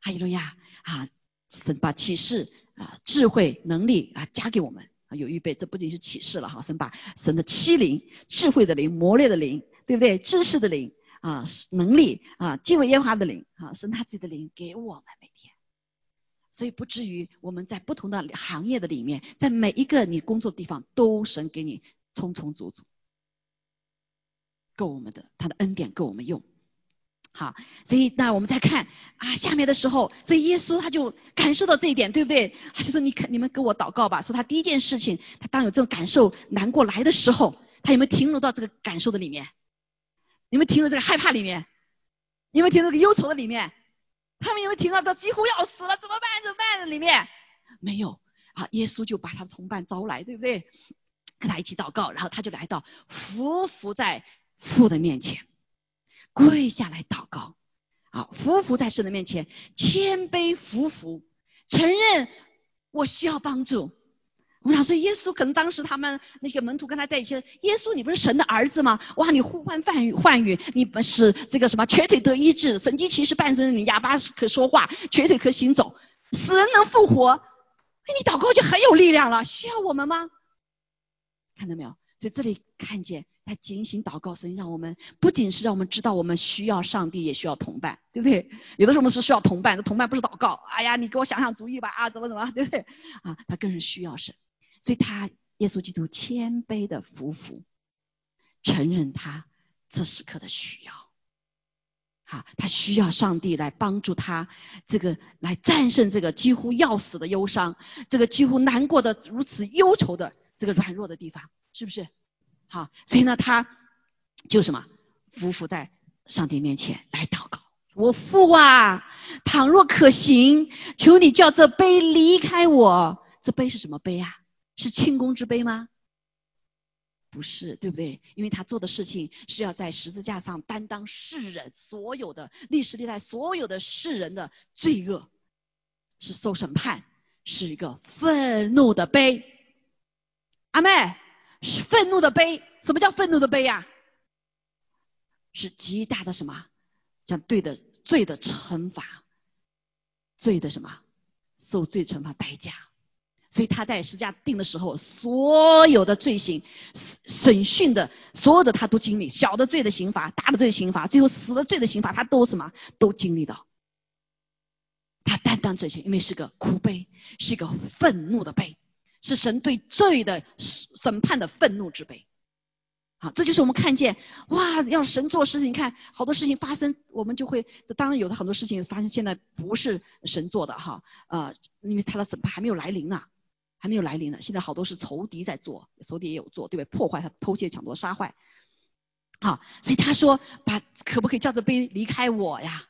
哈利路亚啊！神把启示啊、智慧、能力啊加给我们啊，有预备。这不仅是启示了哈，神把神的七灵、智慧的灵、磨练的灵，对不对？知识的灵啊，能力啊，敬畏烟花的灵啊，神他自己的灵给我们每天，所以不至于我们在不同的行业的里面，在每一个你工作的地方，都神给你充充足足。够我们的，他的恩典够我们用，好，所以那我们再看啊下面的时候，所以耶稣他就感受到这一点，对不对？他就说你肯你们给我祷告吧。说他第一件事情，他当有这种感受难过来的时候，他有没有停留到这个感受的里面？有没有停留这个害怕里面？有没有停留这个忧愁的里面？他们有没有停留到几乎要死了怎么办怎么办的里面？没有啊，耶稣就把他的同伴招来，对不对？跟他一起祷告，然后他就来到伏伏在。父的面前跪下来祷告，啊，伏伏在神的面前，谦卑服服，承认我需要帮助。我想说，耶稣可能当时他们那些门徒跟他在一起，耶稣你不是神的儿子吗？哇，你呼唤梵语梵语，你不是这个什么瘸腿得医治，神迹骑士半身，你哑巴可说话，瘸腿可行走，死人能复活，哎，你祷告就很有力量了。需要我们吗？看到没有？所以这里看见他警醒祷告，神让我们不仅是让我们知道我们需要上帝，也需要同伴，对不对？有的时候我们是需要同伴，这同伴不是祷告，哎呀，你给我想想主意吧，啊，怎么怎么，对不对？啊，他更是需要神，所以他耶稣基督谦卑的服服，承认他这时刻的需要，好，他需要上帝来帮助他，这个来战胜这个几乎要死的忧伤，这个几乎难过的如此忧愁的这个软弱的地方。是不是？好，所以呢，他就什么，匍匐在上帝面前来祷告。我父啊，倘若可行，求你叫这杯离开我。这杯是什么杯啊？是庆功之杯吗？不是，对不对？因为他做的事情是要在十字架上担当世人所有的历史历代所有的世人的罪恶，是受审判，是一个愤怒的杯。阿妹。是愤怒的悲，什么叫愤怒的悲呀？是极大的什么？像对的罪的惩罚，罪的什么？受罪惩罚代价。所以他在十架定的时候，所有的罪行审讯的，所有的他都经历，小的罪的刑罚，大的罪的刑罚，最后死的罪的刑罚，他都什么？都经历到。他担当这些，因为是个苦悲，是个愤怒的悲。是神对罪的审判的愤怒之悲，好，这就是我们看见哇，要神做事情，你看好多事情发生，我们就会，当然有的很多事情发生，现在不是神做的哈，呃，因为他的审判还没有来临呢，还没有来临呢，现在好多是仇敌在做，仇敌也有做，对不对？破坏他、偷窃、抢夺、杀坏，好，所以他说，把可不可以叫这杯离开我呀？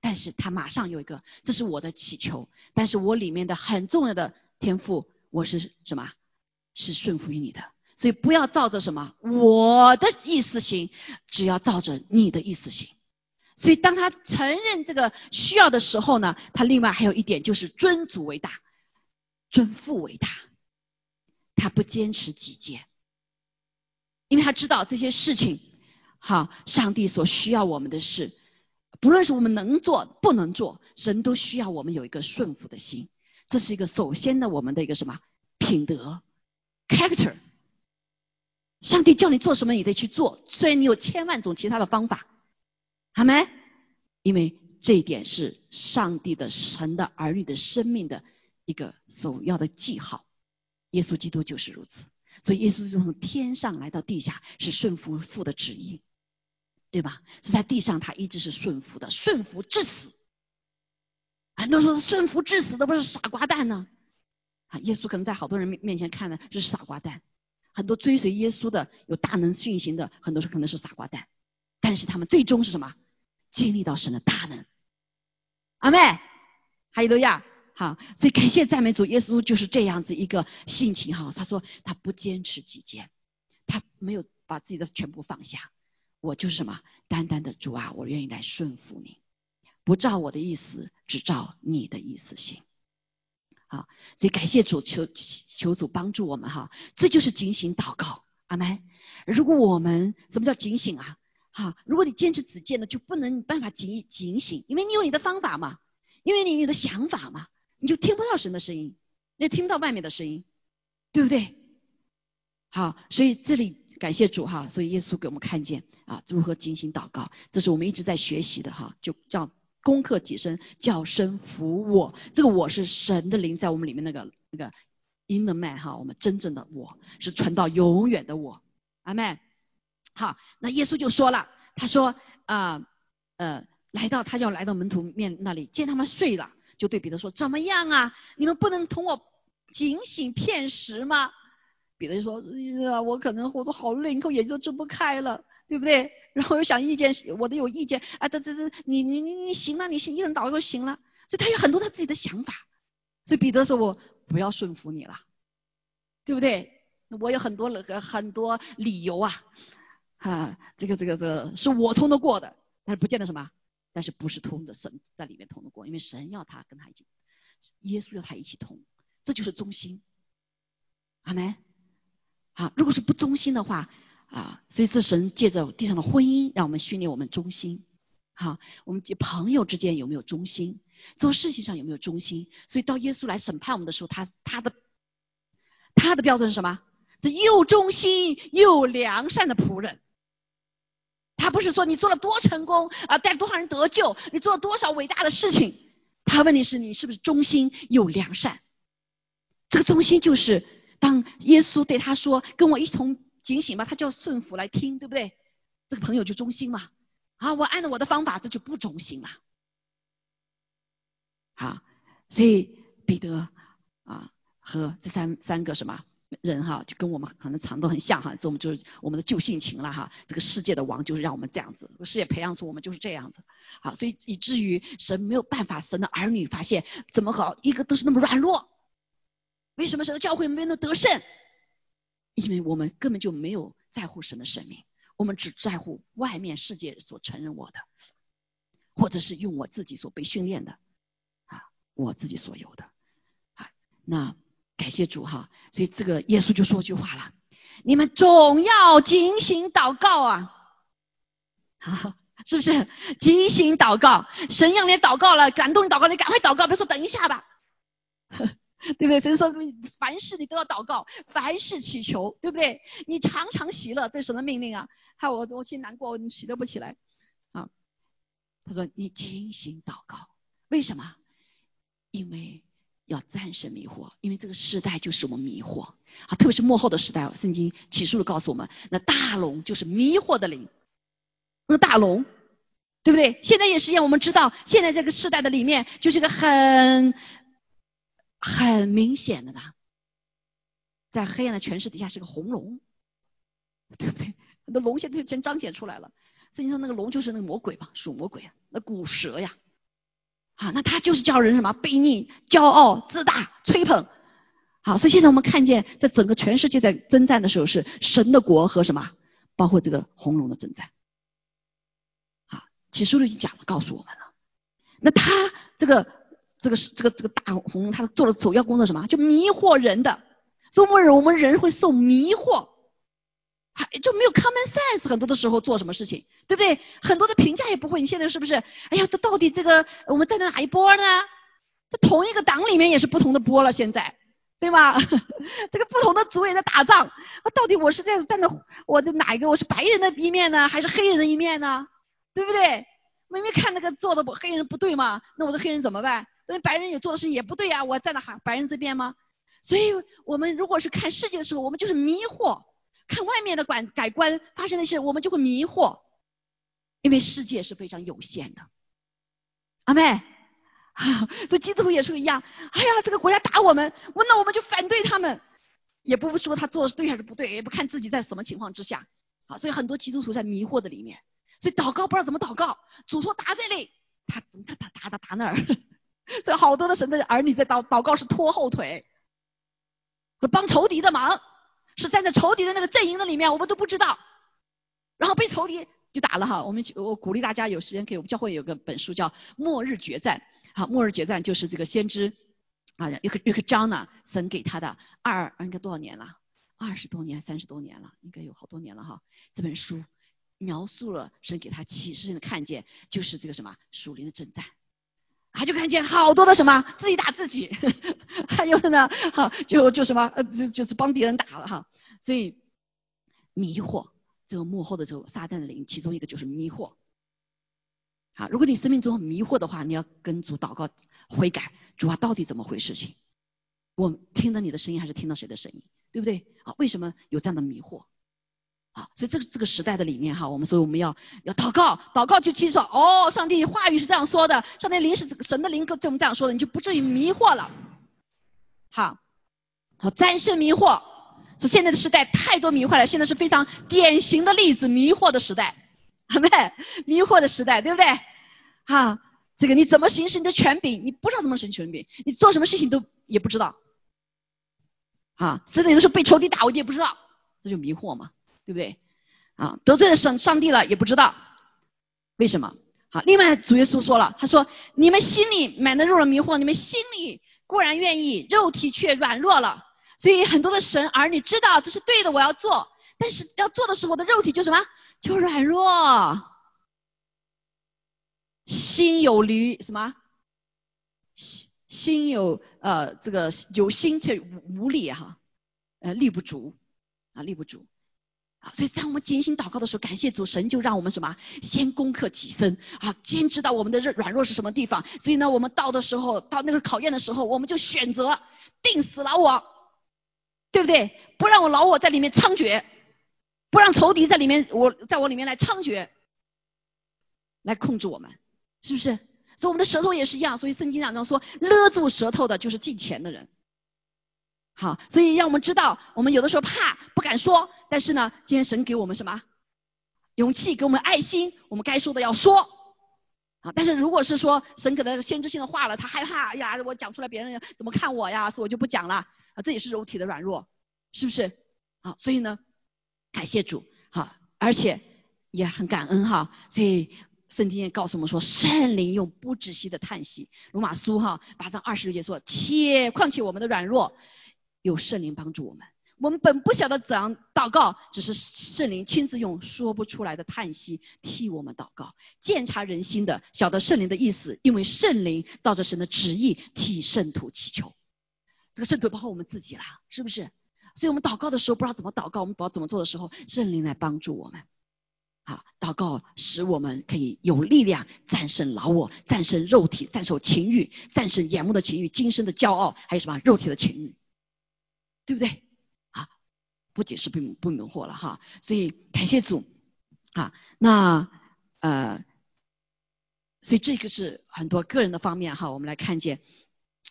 但是他马上有一个，这是我的祈求，但是我里面的很重要的天赋，我是什么？是顺服于你的，所以不要照着什么我的意思行，只要照着你的意思行。所以当他承认这个需要的时候呢，他另外还有一点就是尊主为大，尊父为大，他不坚持己见，因为他知道这些事情，好，上帝所需要我们的事，不论是我们能做不能做，神都需要我们有一个顺服的心，这是一个首先的我们的一个什么品德。Character，上帝叫你做什么，你得去做。虽然你有千万种其他的方法，好没？因为这一点是上帝的神的儿女的生命的一个首要的记号。耶稣基督就是如此，所以耶稣就从天上来到地下，是顺服父的旨意，对吧？所以在地上他一直是顺服的，顺服至死。很多说顺服至死的不是傻瓜蛋呢？啊，耶稣可能在好多人面面前看的是傻瓜蛋，很多追随耶稣的有大能训行的，很多是可能是傻瓜蛋，但是他们最终是什么？经历到神的大能。阿妹，哈利路亚，好，所以感谢赞美主，耶稣就是这样子一个性情哈。他说他不坚持己见，他没有把自己的全部放下，我就是什么？单单的主啊，我愿意来顺服你，不照我的意思，只照你的意思行。好，所以感谢主，求求主帮助我们哈，这就是警醒祷告，阿门。如果我们什么叫警醒啊？哈，如果你坚持只见的，就不能办法警警醒，因为你有你的方法嘛，因为你有的想法嘛，你就听不到神的声音，你听不到外面的声音，对不对？好，所以这里感谢主哈，所以耶稣给我们看见啊，如何警醒祷告，这是我们一直在学习的哈，就叫。攻克己身，叫声服我。这个我是神的灵在我们里面那个那个 in the man 哈，我们真正的我是存到永远的我。阿门。好，那耶稣就说了，他说啊呃，来到他要来到门徒面那里，见他们睡了，就对彼得说，怎么样啊？你们不能同我警醒片时吗？彼得就说，我可能我都好累，你看眼睛都睁不开了。对不对？然后又想意见，我都有意见啊！这这这，你你你你行了，你行，一人祷告就行了。所以他有很多他自己的想法。所以彼得说：“我不要顺服你了，对不对？我有很多很很多理由啊，啊，这个这个这个是我通得过的，但是不见得什么，但是不是通的神在里面通得过，因为神要他跟他一起，耶稣要他一起通，这就是忠心。阿门。好，如果是不忠心的话。”啊，所以这神借着地上的婚姻，让我们训练我们忠心。好，我们朋友之间有没有忠心？做事情上有没有忠心？所以到耶稣来审判我们的时候，他他的他的标准是什么？这又忠心又良善的仆人。他不是说你做了多成功啊，带多少人得救，你做了多少伟大的事情。他问你是你是不是忠心又良善？这个忠心就是当耶稣对他说：“跟我一同。”警醒嘛，他叫顺服来听，对不对？这个朋友就忠心嘛。啊，我按照我的方法，这就不忠心了。好，所以彼得啊和这三三个什么人哈，就跟我们可能常都很像哈，这我们就是我们的旧性情了哈。这个世界的王就是让我们这样子，世界培养出我们就是这样子。好，所以以至于神没有办法，神的儿女发现怎么搞，一个都是那么软弱。为什么神的教会没能得胜？因为我们根本就没有在乎神的生命，我们只在乎外面世界所承认我的，或者是用我自己所被训练的啊，我自己所有的啊。那感谢主哈，所以这个耶稣就说句话了：你们总要警醒祷告啊，是不是？警醒祷告，神让你祷告了，感动你祷告，你赶快祷告，别说等一下吧。[LAUGHS] 对不对？所以说凡事你都要祷告，凡事祈求，对不对？你常常喜乐，这是什么命令啊？害我我心难过，我喜乐不起来啊。他说你精心祷告，为什么？因为要战胜迷惑，因为这个时代就是我们迷惑啊，特别是幕后的时代。圣经启示录告诉我们，那大龙就是迷惑的灵，那大龙，对不对？现在也是一样，我们知道现在这个时代的里面就是个很。很明显的呢，在黑暗的权势底下是个红龙，对不对？那龙现在全彰显出来了。圣经说那个龙就是那个魔鬼嘛，属魔鬼啊，那古蛇呀，啊，那他就是叫人什么悖逆、骄傲、自大、吹捧。好，所以现在我们看见，在整个全世界在征战的时候，是神的国和什么，包括这个红龙的征战。啊，启示录已经讲了，告诉我们了。那他这个这个这个这个大红，他做的首要工作什么？就迷惑人的，所以我们我们人会受迷惑。还就没有 common sense，很多的时候做什么事情，对不对？很多的评价也不会。你现在是不是？哎呀，这到底这个我们站在哪一波呢？这同一个党里面也是不同的波了，现在，对吗？[LAUGHS] 这个不同的组也在打仗，到底我是在站在我的哪一个？我是白人的一面呢，还是黑人的一面呢？对不对？明明看那个做的不黑人不对嘛，那我的黑人怎么办？那白人也做的事情也不对呀，我站在白白人这边吗？所以我们如果是看世界的时候，我们就是迷惑。看外面的管改观发生的事，我们就会迷惑，因为世界是非常有限的。阿妹，[LAUGHS] 所以基督徒也是一样。哎呀，这个国家打我们，那我们就反对他们，也不说他做的是对还是不对，也不看自己在什么情况之下。啊，所以很多基督徒在迷惑的里面，所以祷告不知道怎么祷告，主说打这里，他他他打打打那儿，[LAUGHS] 这好多的神的儿女在祷祷告是拖后腿，会帮仇敌的忙。是站在仇敌的那个阵营的里面，我们都不知道，然后被仇敌就打了哈。我们我鼓励大家有时间可以，我们教会有个本书叫《末日决战》，好，《末日决战》就是这个先知啊，一个一个章呢，神给他的二应该多少年了？二十多年、三十多年了，应该有好多年了哈。这本书描述了神给他启示性的看见，就是这个什么属灵的征战。他就看见好多的什么自己打自己，[LAUGHS] 还有的呢，哈，就就什么呃，就是帮敌人打了哈。所以迷惑这个幕后的这个撒旦的灵，其中一个就是迷惑。好，如果你生命中迷惑的话，你要跟主祷告悔改，主啊，到底怎么回事？情我听到你的声音还是听到谁的声音？对不对？啊，为什么有这样的迷惑？啊，所以这个这个时代的里面哈，我们所以我们要要祷告，祷告就清楚哦，上帝话语是这样说的，上帝灵是神的灵对我们这样说的，你就不至于迷惑了。好，好战胜迷惑。说现在的时代太多迷惑了，现在是非常典型的例子，迷惑的时代，好没？迷惑的时代，对不对？哈，这个你怎么行使你的权柄？你不知道怎么行使权柄，你做什么事情都也不知道。啊，甚至有的时候被仇敌打，我也不知道，这就迷惑嘛。对不对？啊，得罪了上上帝了也不知道为什么。好，另外主耶稣说了，他说你们心里满的入了迷惑，你们心里固然愿意，肉体却软弱了。所以很多的神儿女知道这是对的，我要做，但是要做的时候的肉体就什么？就软弱，心有驴什么？心心有呃这个有心却无力哈，呃力不足啊力不足。所以，当我们艰辛祷告的时候，感谢主神就让我们什么？先攻克己身啊，先知道我们的软弱是什么地方。所以呢，我们到的时候，到那个考验的时候，我们就选择定死老我，对不对？不让我老我在里面猖獗，不让仇敌在里面，我在我里面来猖獗，来控制我们，是不是？所以我们的舌头也是一样。所以圣经上说，勒住舌头的就是进钱的人。好，所以让我们知道，我们有的时候怕不敢说，但是呢，今天神给我们什么勇气，给我们爱心，我们该说的要说。啊，但是如果是说神给他先知性的话了，他害怕呀，我讲出来别人怎么看我呀，所以我就不讲了。啊，这也是肉体的软弱，是不是？啊，所以呢，感谢主，好，而且也很感恩哈。所以圣经也告诉我们说，圣灵用不止息的叹息，罗马书哈八章二十六节说，且况且我们的软弱。有圣灵帮助我们，我们本不晓得怎样祷告，只是圣灵亲自用说不出来的叹息替我们祷告。鉴察人心的，晓得圣灵的意思，因为圣灵照着神的旨意替圣徒祈求。这个圣徒包括我们自己啦，是不是？所以我们祷告的时候不知道怎么祷告，我们不知道怎么做的时候，圣灵来帮助我们。好，祷告使我们可以有力量战胜老我，战胜肉体，战胜情欲，战胜眼目的情欲，今生的骄傲，还有什么肉体的情欲。对不对？啊，不仅是不不迷惑了哈，所以感谢主啊。那呃，所以这个是很多个人的方面哈，我们来看见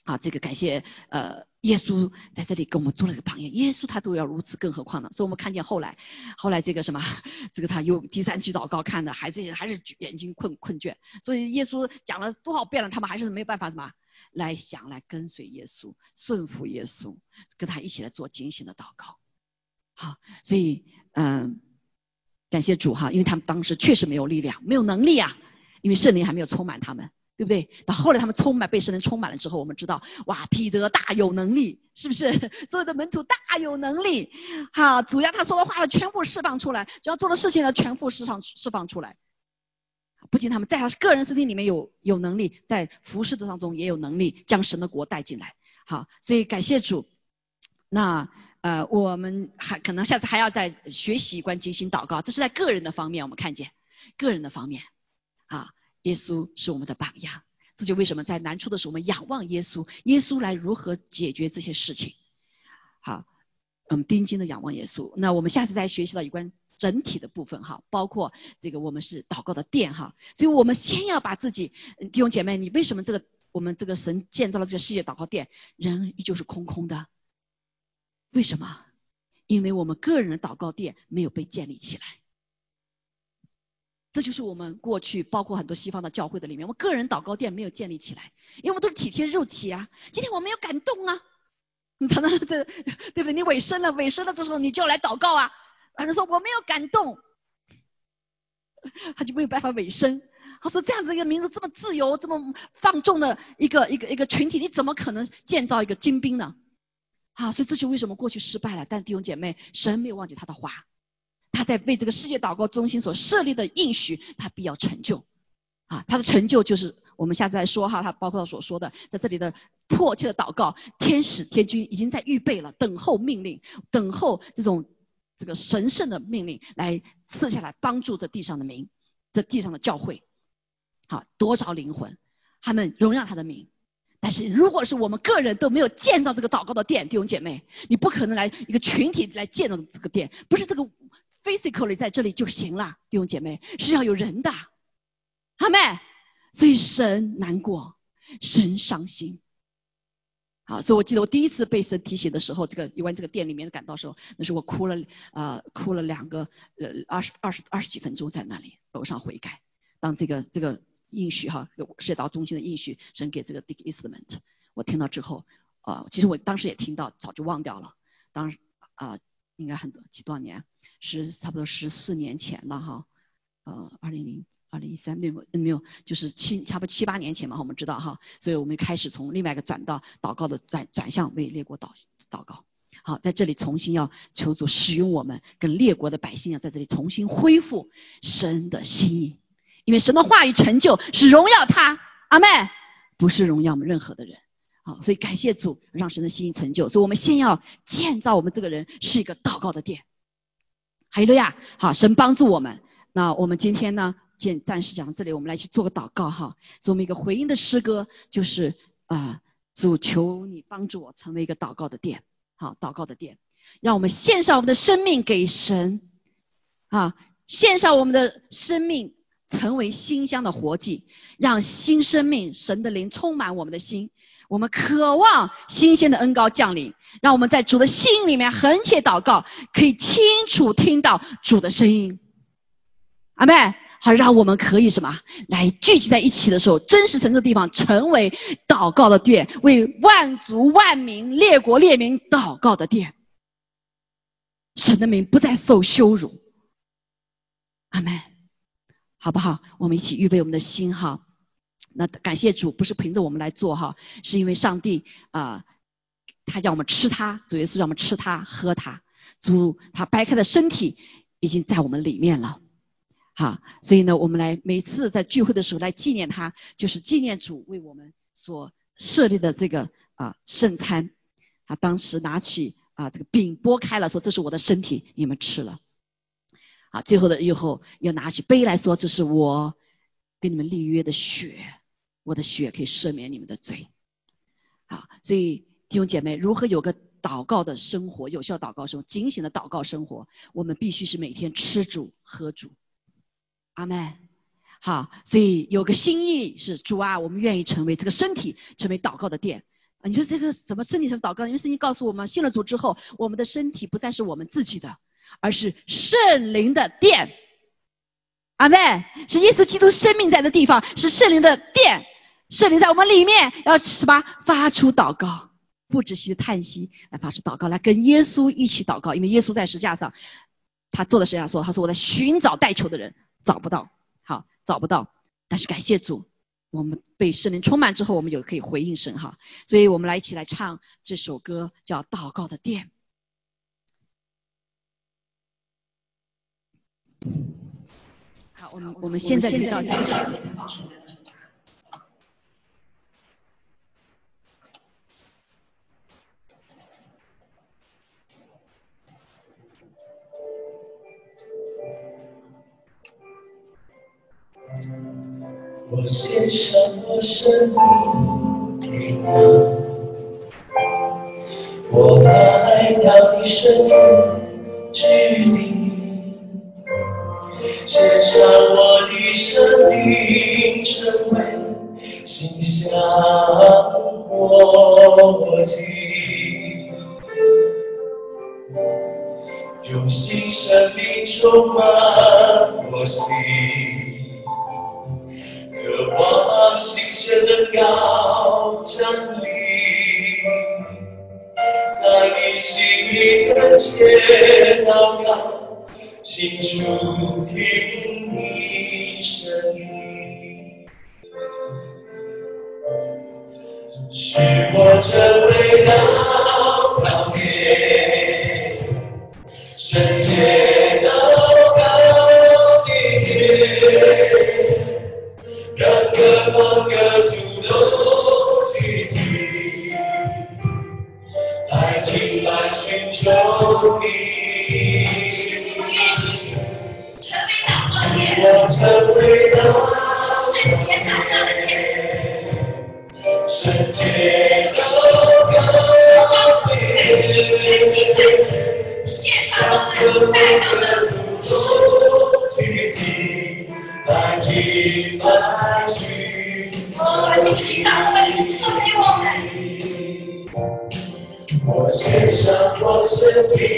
啊，这个感谢呃耶稣在这里给我们做了个榜样，耶稣他都要如此，更何况呢？所以我们看见后来，后来这个什么，这个他又第三期祷告看的，还是还是眼睛困困倦，所以耶稣讲了多少遍了，他们还是没有办法什么来想来跟随耶稣，顺服耶稣，跟他一起来做警醒的祷告。好，所以嗯，感谢主哈，因为他们当时确实没有力量，没有能力啊，因为圣灵还没有充满他们。对不对？到后来他们充满被圣灵充满了之后，我们知道，哇，彼得大有能力，是不是？[LAUGHS] 所有的门徒大有能力，哈，主要他说的话呢，全部释放出来，主要做的事情呢，全部释放释放出来。不仅他们在他个人身体里面有有能力，在服饰的当中也有能力将神的国带进来。好，所以感谢主。那呃，我们还可能下次还要再学习关精心祷告，这是在个人的方面，我们看见个人的方面啊。耶稣是我们的榜样，这就为什么在难处的时候，我们仰望耶稣，耶稣来如何解决这些事情。好，嗯，盯紧的仰望耶稣。那我们下次再学习到有关整体的部分哈，包括这个我们是祷告的殿哈，所以我们先要把自己弟兄姐妹，你为什么这个我们这个神建造了这个世界祷告殿，人依旧是空空的？为什么？因为我们个人的祷告殿没有被建立起来。这就是我们过去，包括很多西方的教会的里面，我们个人祷告殿没有建立起来，因为我们都是体贴肉体啊。今天我没有感动啊，[LAUGHS] 你才能这对不对？你委身了，委身了的时候你就要来祷告啊。有人说我没有感动，他就没有办法尾声。他说这样子一个民族这么自由、这么放纵的一个一个一个群体，你怎么可能建造一个精兵呢？啊，所以这就为什么过去失败了。但弟兄姐妹，神没有忘记他的话。他在为这个世界祷告中心所设立的应许，他必要成就啊！他的成就就是我们下次再说哈。他包括他所说的，在这里的迫切的祷告，天使天军已经在预备了，等候命令，等候这种这个神圣的命令来赐下来，帮助这地上的民，这地上的教会，好夺着灵魂，他们荣耀他的名。但是如果是我们个人都没有建造这个祷告的殿，弟兄姐妹，你不可能来一个群体来建造这个殿，不是这个。physically 在这里就行了，弟兄姐妹是要有人的，好没？所以神难过，神伤心。好，所以我记得我第一次被神提醒的时候，这个有关这个店里面的感到时候，那是我哭了啊，哭了两个呃二十二十二十几分钟在那里楼上悔改。当这个这个应许哈，世道中心的应许，神给这个 Dick Eastman，我听到之后啊，其实我当时也听到，早就忘掉了。当时啊，应该很多几多少年。是差不多十四年前了哈，呃，二零零二零一三没有没有，就是七差不多七八年前嘛，我们知道哈，所以我们开始从另外一个转到祷告的转转向为列国祷祷告。好，在这里重新要求主使用我们，跟列国的百姓要在这里重新恢复神的心意，因为神的话语成就是荣耀他，阿妹，不是荣耀我们任何的人。好，所以感谢主让神的心意成就，所以我们先要建造我们这个人是一个祷告的殿。哈利路亚，好，神帮助我们。那我们今天呢，先暂时讲到这里，我们来去做个祷告哈。所以我们一个回应的诗歌就是啊，主求你帮助我成为一个祷告的殿，好，祷告的殿，让我们献上我们的生命给神啊，献上我们的生命成为馨香的活祭，让新生命神的灵充满我们的心。我们渴望新鲜的恩膏降临，让我们在主的心里面横切祷告，可以清楚听到主的声音。阿妹，好，让我们可以什么来聚集在一起的时候，真实神的地方成为祷告的殿，为万族万民列国列民祷告的殿，神的名不再受羞辱。阿妹，好不好？我们一起预备我们的心哈。那感谢主，不是凭着我们来做哈，是因为上帝啊，他叫我们吃它，主耶稣让我们吃它喝它，主他掰开的身体已经在我们里面了，好，所以呢，我们来每次在聚会的时候来纪念他，就是纪念主为我们所设立的这个啊圣餐，啊，当时拿起啊这个饼拨开了，说这是我的身体，你们吃了，啊，最后的以后又拿起杯来说，这是我跟你们立约的血。我的血可以赦免你们的罪，好，所以弟兄姐妹，如何有个祷告的生活，有效祷告生活，警醒的祷告生活，我们必须是每天吃主喝主，阿门。好，所以有个心意是主啊，我们愿意成为这个身体，成为祷告的殿，你说这个怎么身体成祷告？因为圣经告诉我们，信了主之后，我们的身体不再是我们自己的，而是圣灵的殿。阿妹，是耶稣基督生命在的地方，是圣灵的殿。圣灵在我们里面，要什么？发出祷告，不止息的叹息，来发出祷告，来跟耶稣一起祷告。因为耶稣在石架上，他坐在石架上说：“他说我在寻找代求的人，找不到，好找不到。但是感谢主，我们被圣灵充满之后，我们有可以回应神哈。所以我们来一起来唱这首歌，叫《祷告的殿》。好，我们我们现在就到我献上我生命给你，我把爱当你身子去地，献上我的生命成为馨香火祭，用新生命充满我心。渴望新鲜的高降临，在你心里的切祷告，清楚听你声音，是我这伟大成为那圣洁的天，圣洁的高天，让各方各族都聚集。来敬拜寻求你，我献上我身体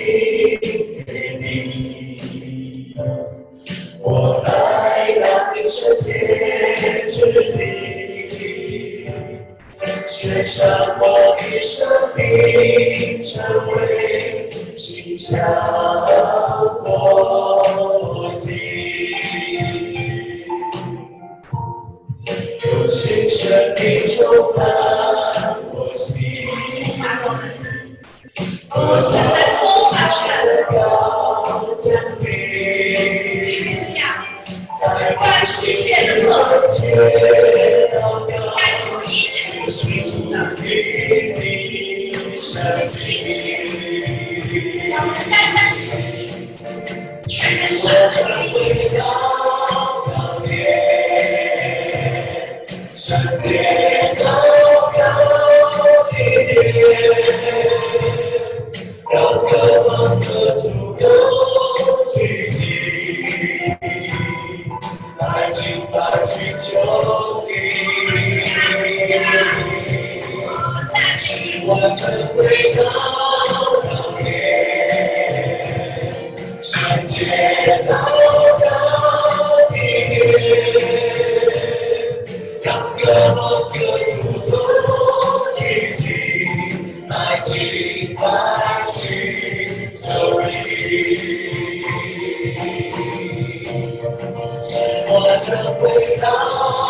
悲伤。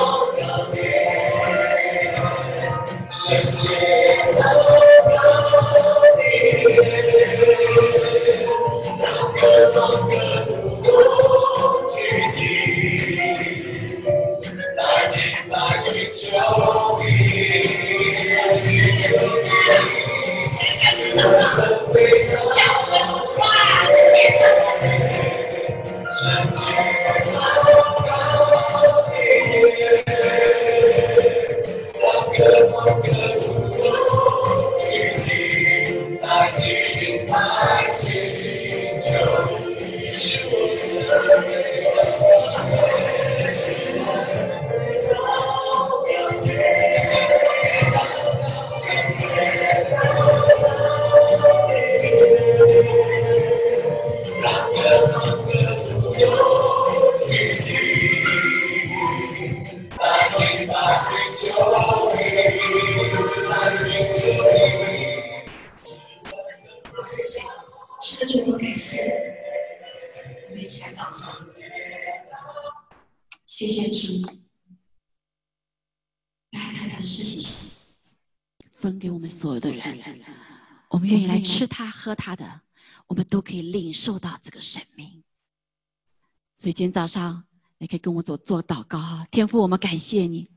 所以今天早上也可以跟我做做祷告哈，天父，我们感谢你，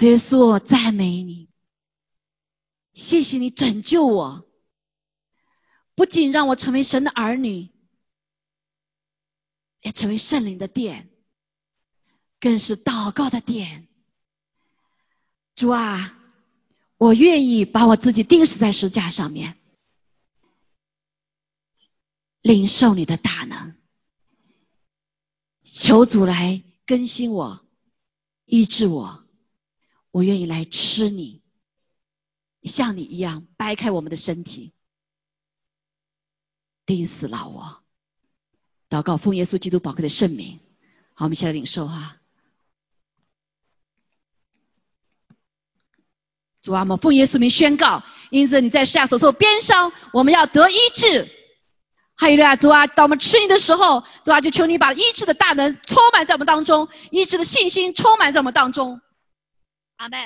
耶稣赞美你，谢谢你拯救我。不仅让我成为神的儿女，也成为圣灵的殿，更是祷告的殿。主啊，我愿意把我自己钉死在石架上面，领受你的大能。求主来更新我，医治我。我愿意来吃你，像你一样掰开我们的身体。钉死了我，祷告奉耶稣基督宝贵的圣名。好，我们一起来领受哈。主啊，我奉耶稣名宣告，因此你在下所受鞭伤，我们要得医治。哈利路亚，主啊，当我们吃你的时候，主啊，就求你把医治的大能充满在我们当中，医治的信心充满在我们当中。阿门。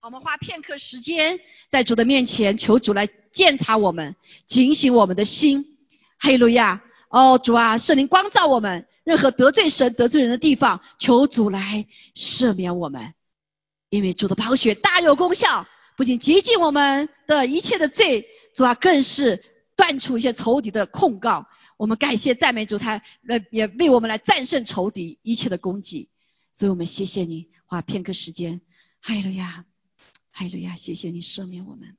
我们花片刻时间在主的面前，求主来鉴察我们，警醒我们的心。哈利路亚！哦，主啊，圣灵光照我们，任何得罪神、得罪人的地方，求主来赦免我们。因为主的宝血大有功效，不仅洁净我们的一切的罪，主啊，更是断除一些仇敌的控告。我们感谢赞美主，他呃也为我们来战胜仇敌一切的攻击。所以我们谢谢你，花片刻时间。哈利路亚，哈利路亚，谢谢你赦免我们。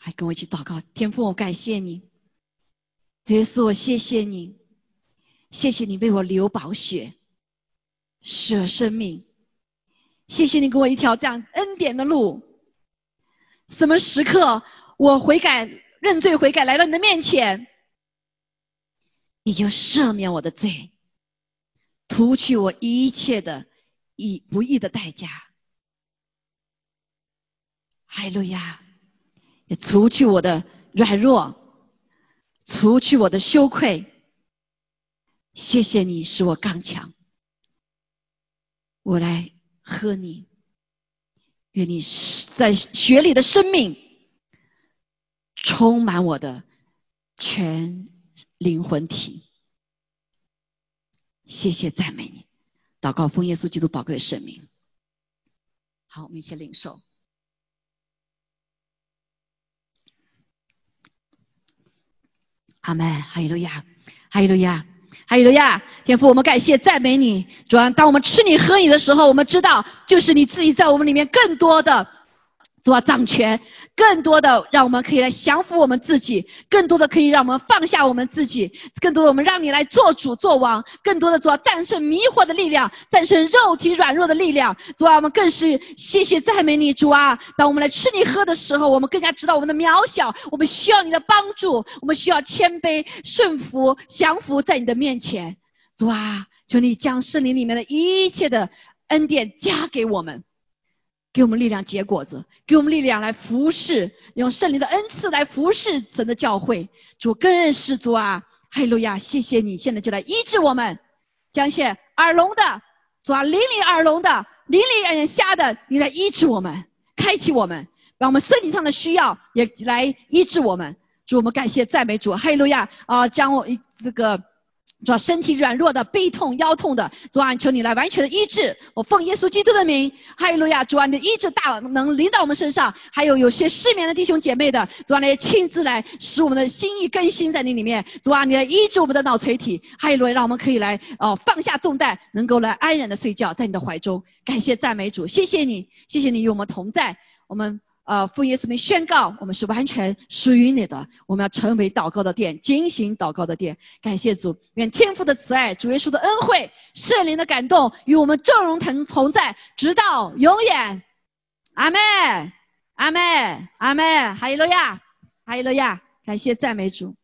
还跟我一起祷告，天父，我感谢你，耶稣，我谢谢你，谢谢你为我流宝血，舍生命，谢谢你给我一条这样恩典的路。什么时刻我悔改、认罪悔改来到你的面前，你就赦免我的罪，除去我一切的义不义的代价。海路亚。也除去我的软弱，除去我的羞愧。谢谢你使我刚强，我来喝你。愿你在血里的生命充满我的全灵魂体。谢谢赞美你，祷告奉耶稣基督宝贵的圣名。好，我们一起领受。阿门，哈利路亚，哈利路亚，哈利路亚！天父，我们感谢赞美你，主啊，当我们吃你喝你的时候，我们知道就是你自己在我们里面更多的。主啊，掌权，更多的让我们可以来降服我们自己，更多的可以让我们放下我们自己，更多的我们让你来做主做王，更多的主啊，战胜迷惑的力量，战胜肉体软弱的力量。主啊，我们更是谢谢赞美你，主啊，当我们来吃你喝的时候，我们更加知道我们的渺小，我们需要你的帮助，我们需要谦卑顺服降服在你的面前。主啊，求你将圣灵里面的一切的恩典加给我们。给我们力量结果子，给我们力量来服侍，用圣灵的恩赐来服侍神的教会。主更是主啊，哈利路亚！谢谢你，现在就来医治我们，将些耳聋的，主啊，灵里耳聋的，灵里眼瞎的，你来医治我们，开启我们，让我们身体上的需要也来医治我们。主，我们感谢赞美主，哈利路亚！啊，将我这个。主啊，身体软弱的、背痛、腰痛的，主啊，求你来完全的医治。我奉耶稣基督的名，哈利路亚！主啊，你的医治大能临到我们身上。还有有些失眠的弟兄姐妹的，主啊，你亲自来使我们的心意更新在你里面。主啊，你来医治我们的脑垂体，哈利路亚，让我们可以来哦放下重担，能够来安然的睡觉在你的怀中。感谢赞美主，谢谢你，谢谢你与我们同在，我们。呃，父耶稣名宣告，我们是完全属于你的，我们要成为祷告的殿，警醒祷告的殿。感谢主，愿天父的慈爱、主耶稣的恩惠、圣灵的感动与我们众荣同同在，直到永远。阿妹，阿妹，阿妹。哈利路亚，哈利路亚。感谢赞美主。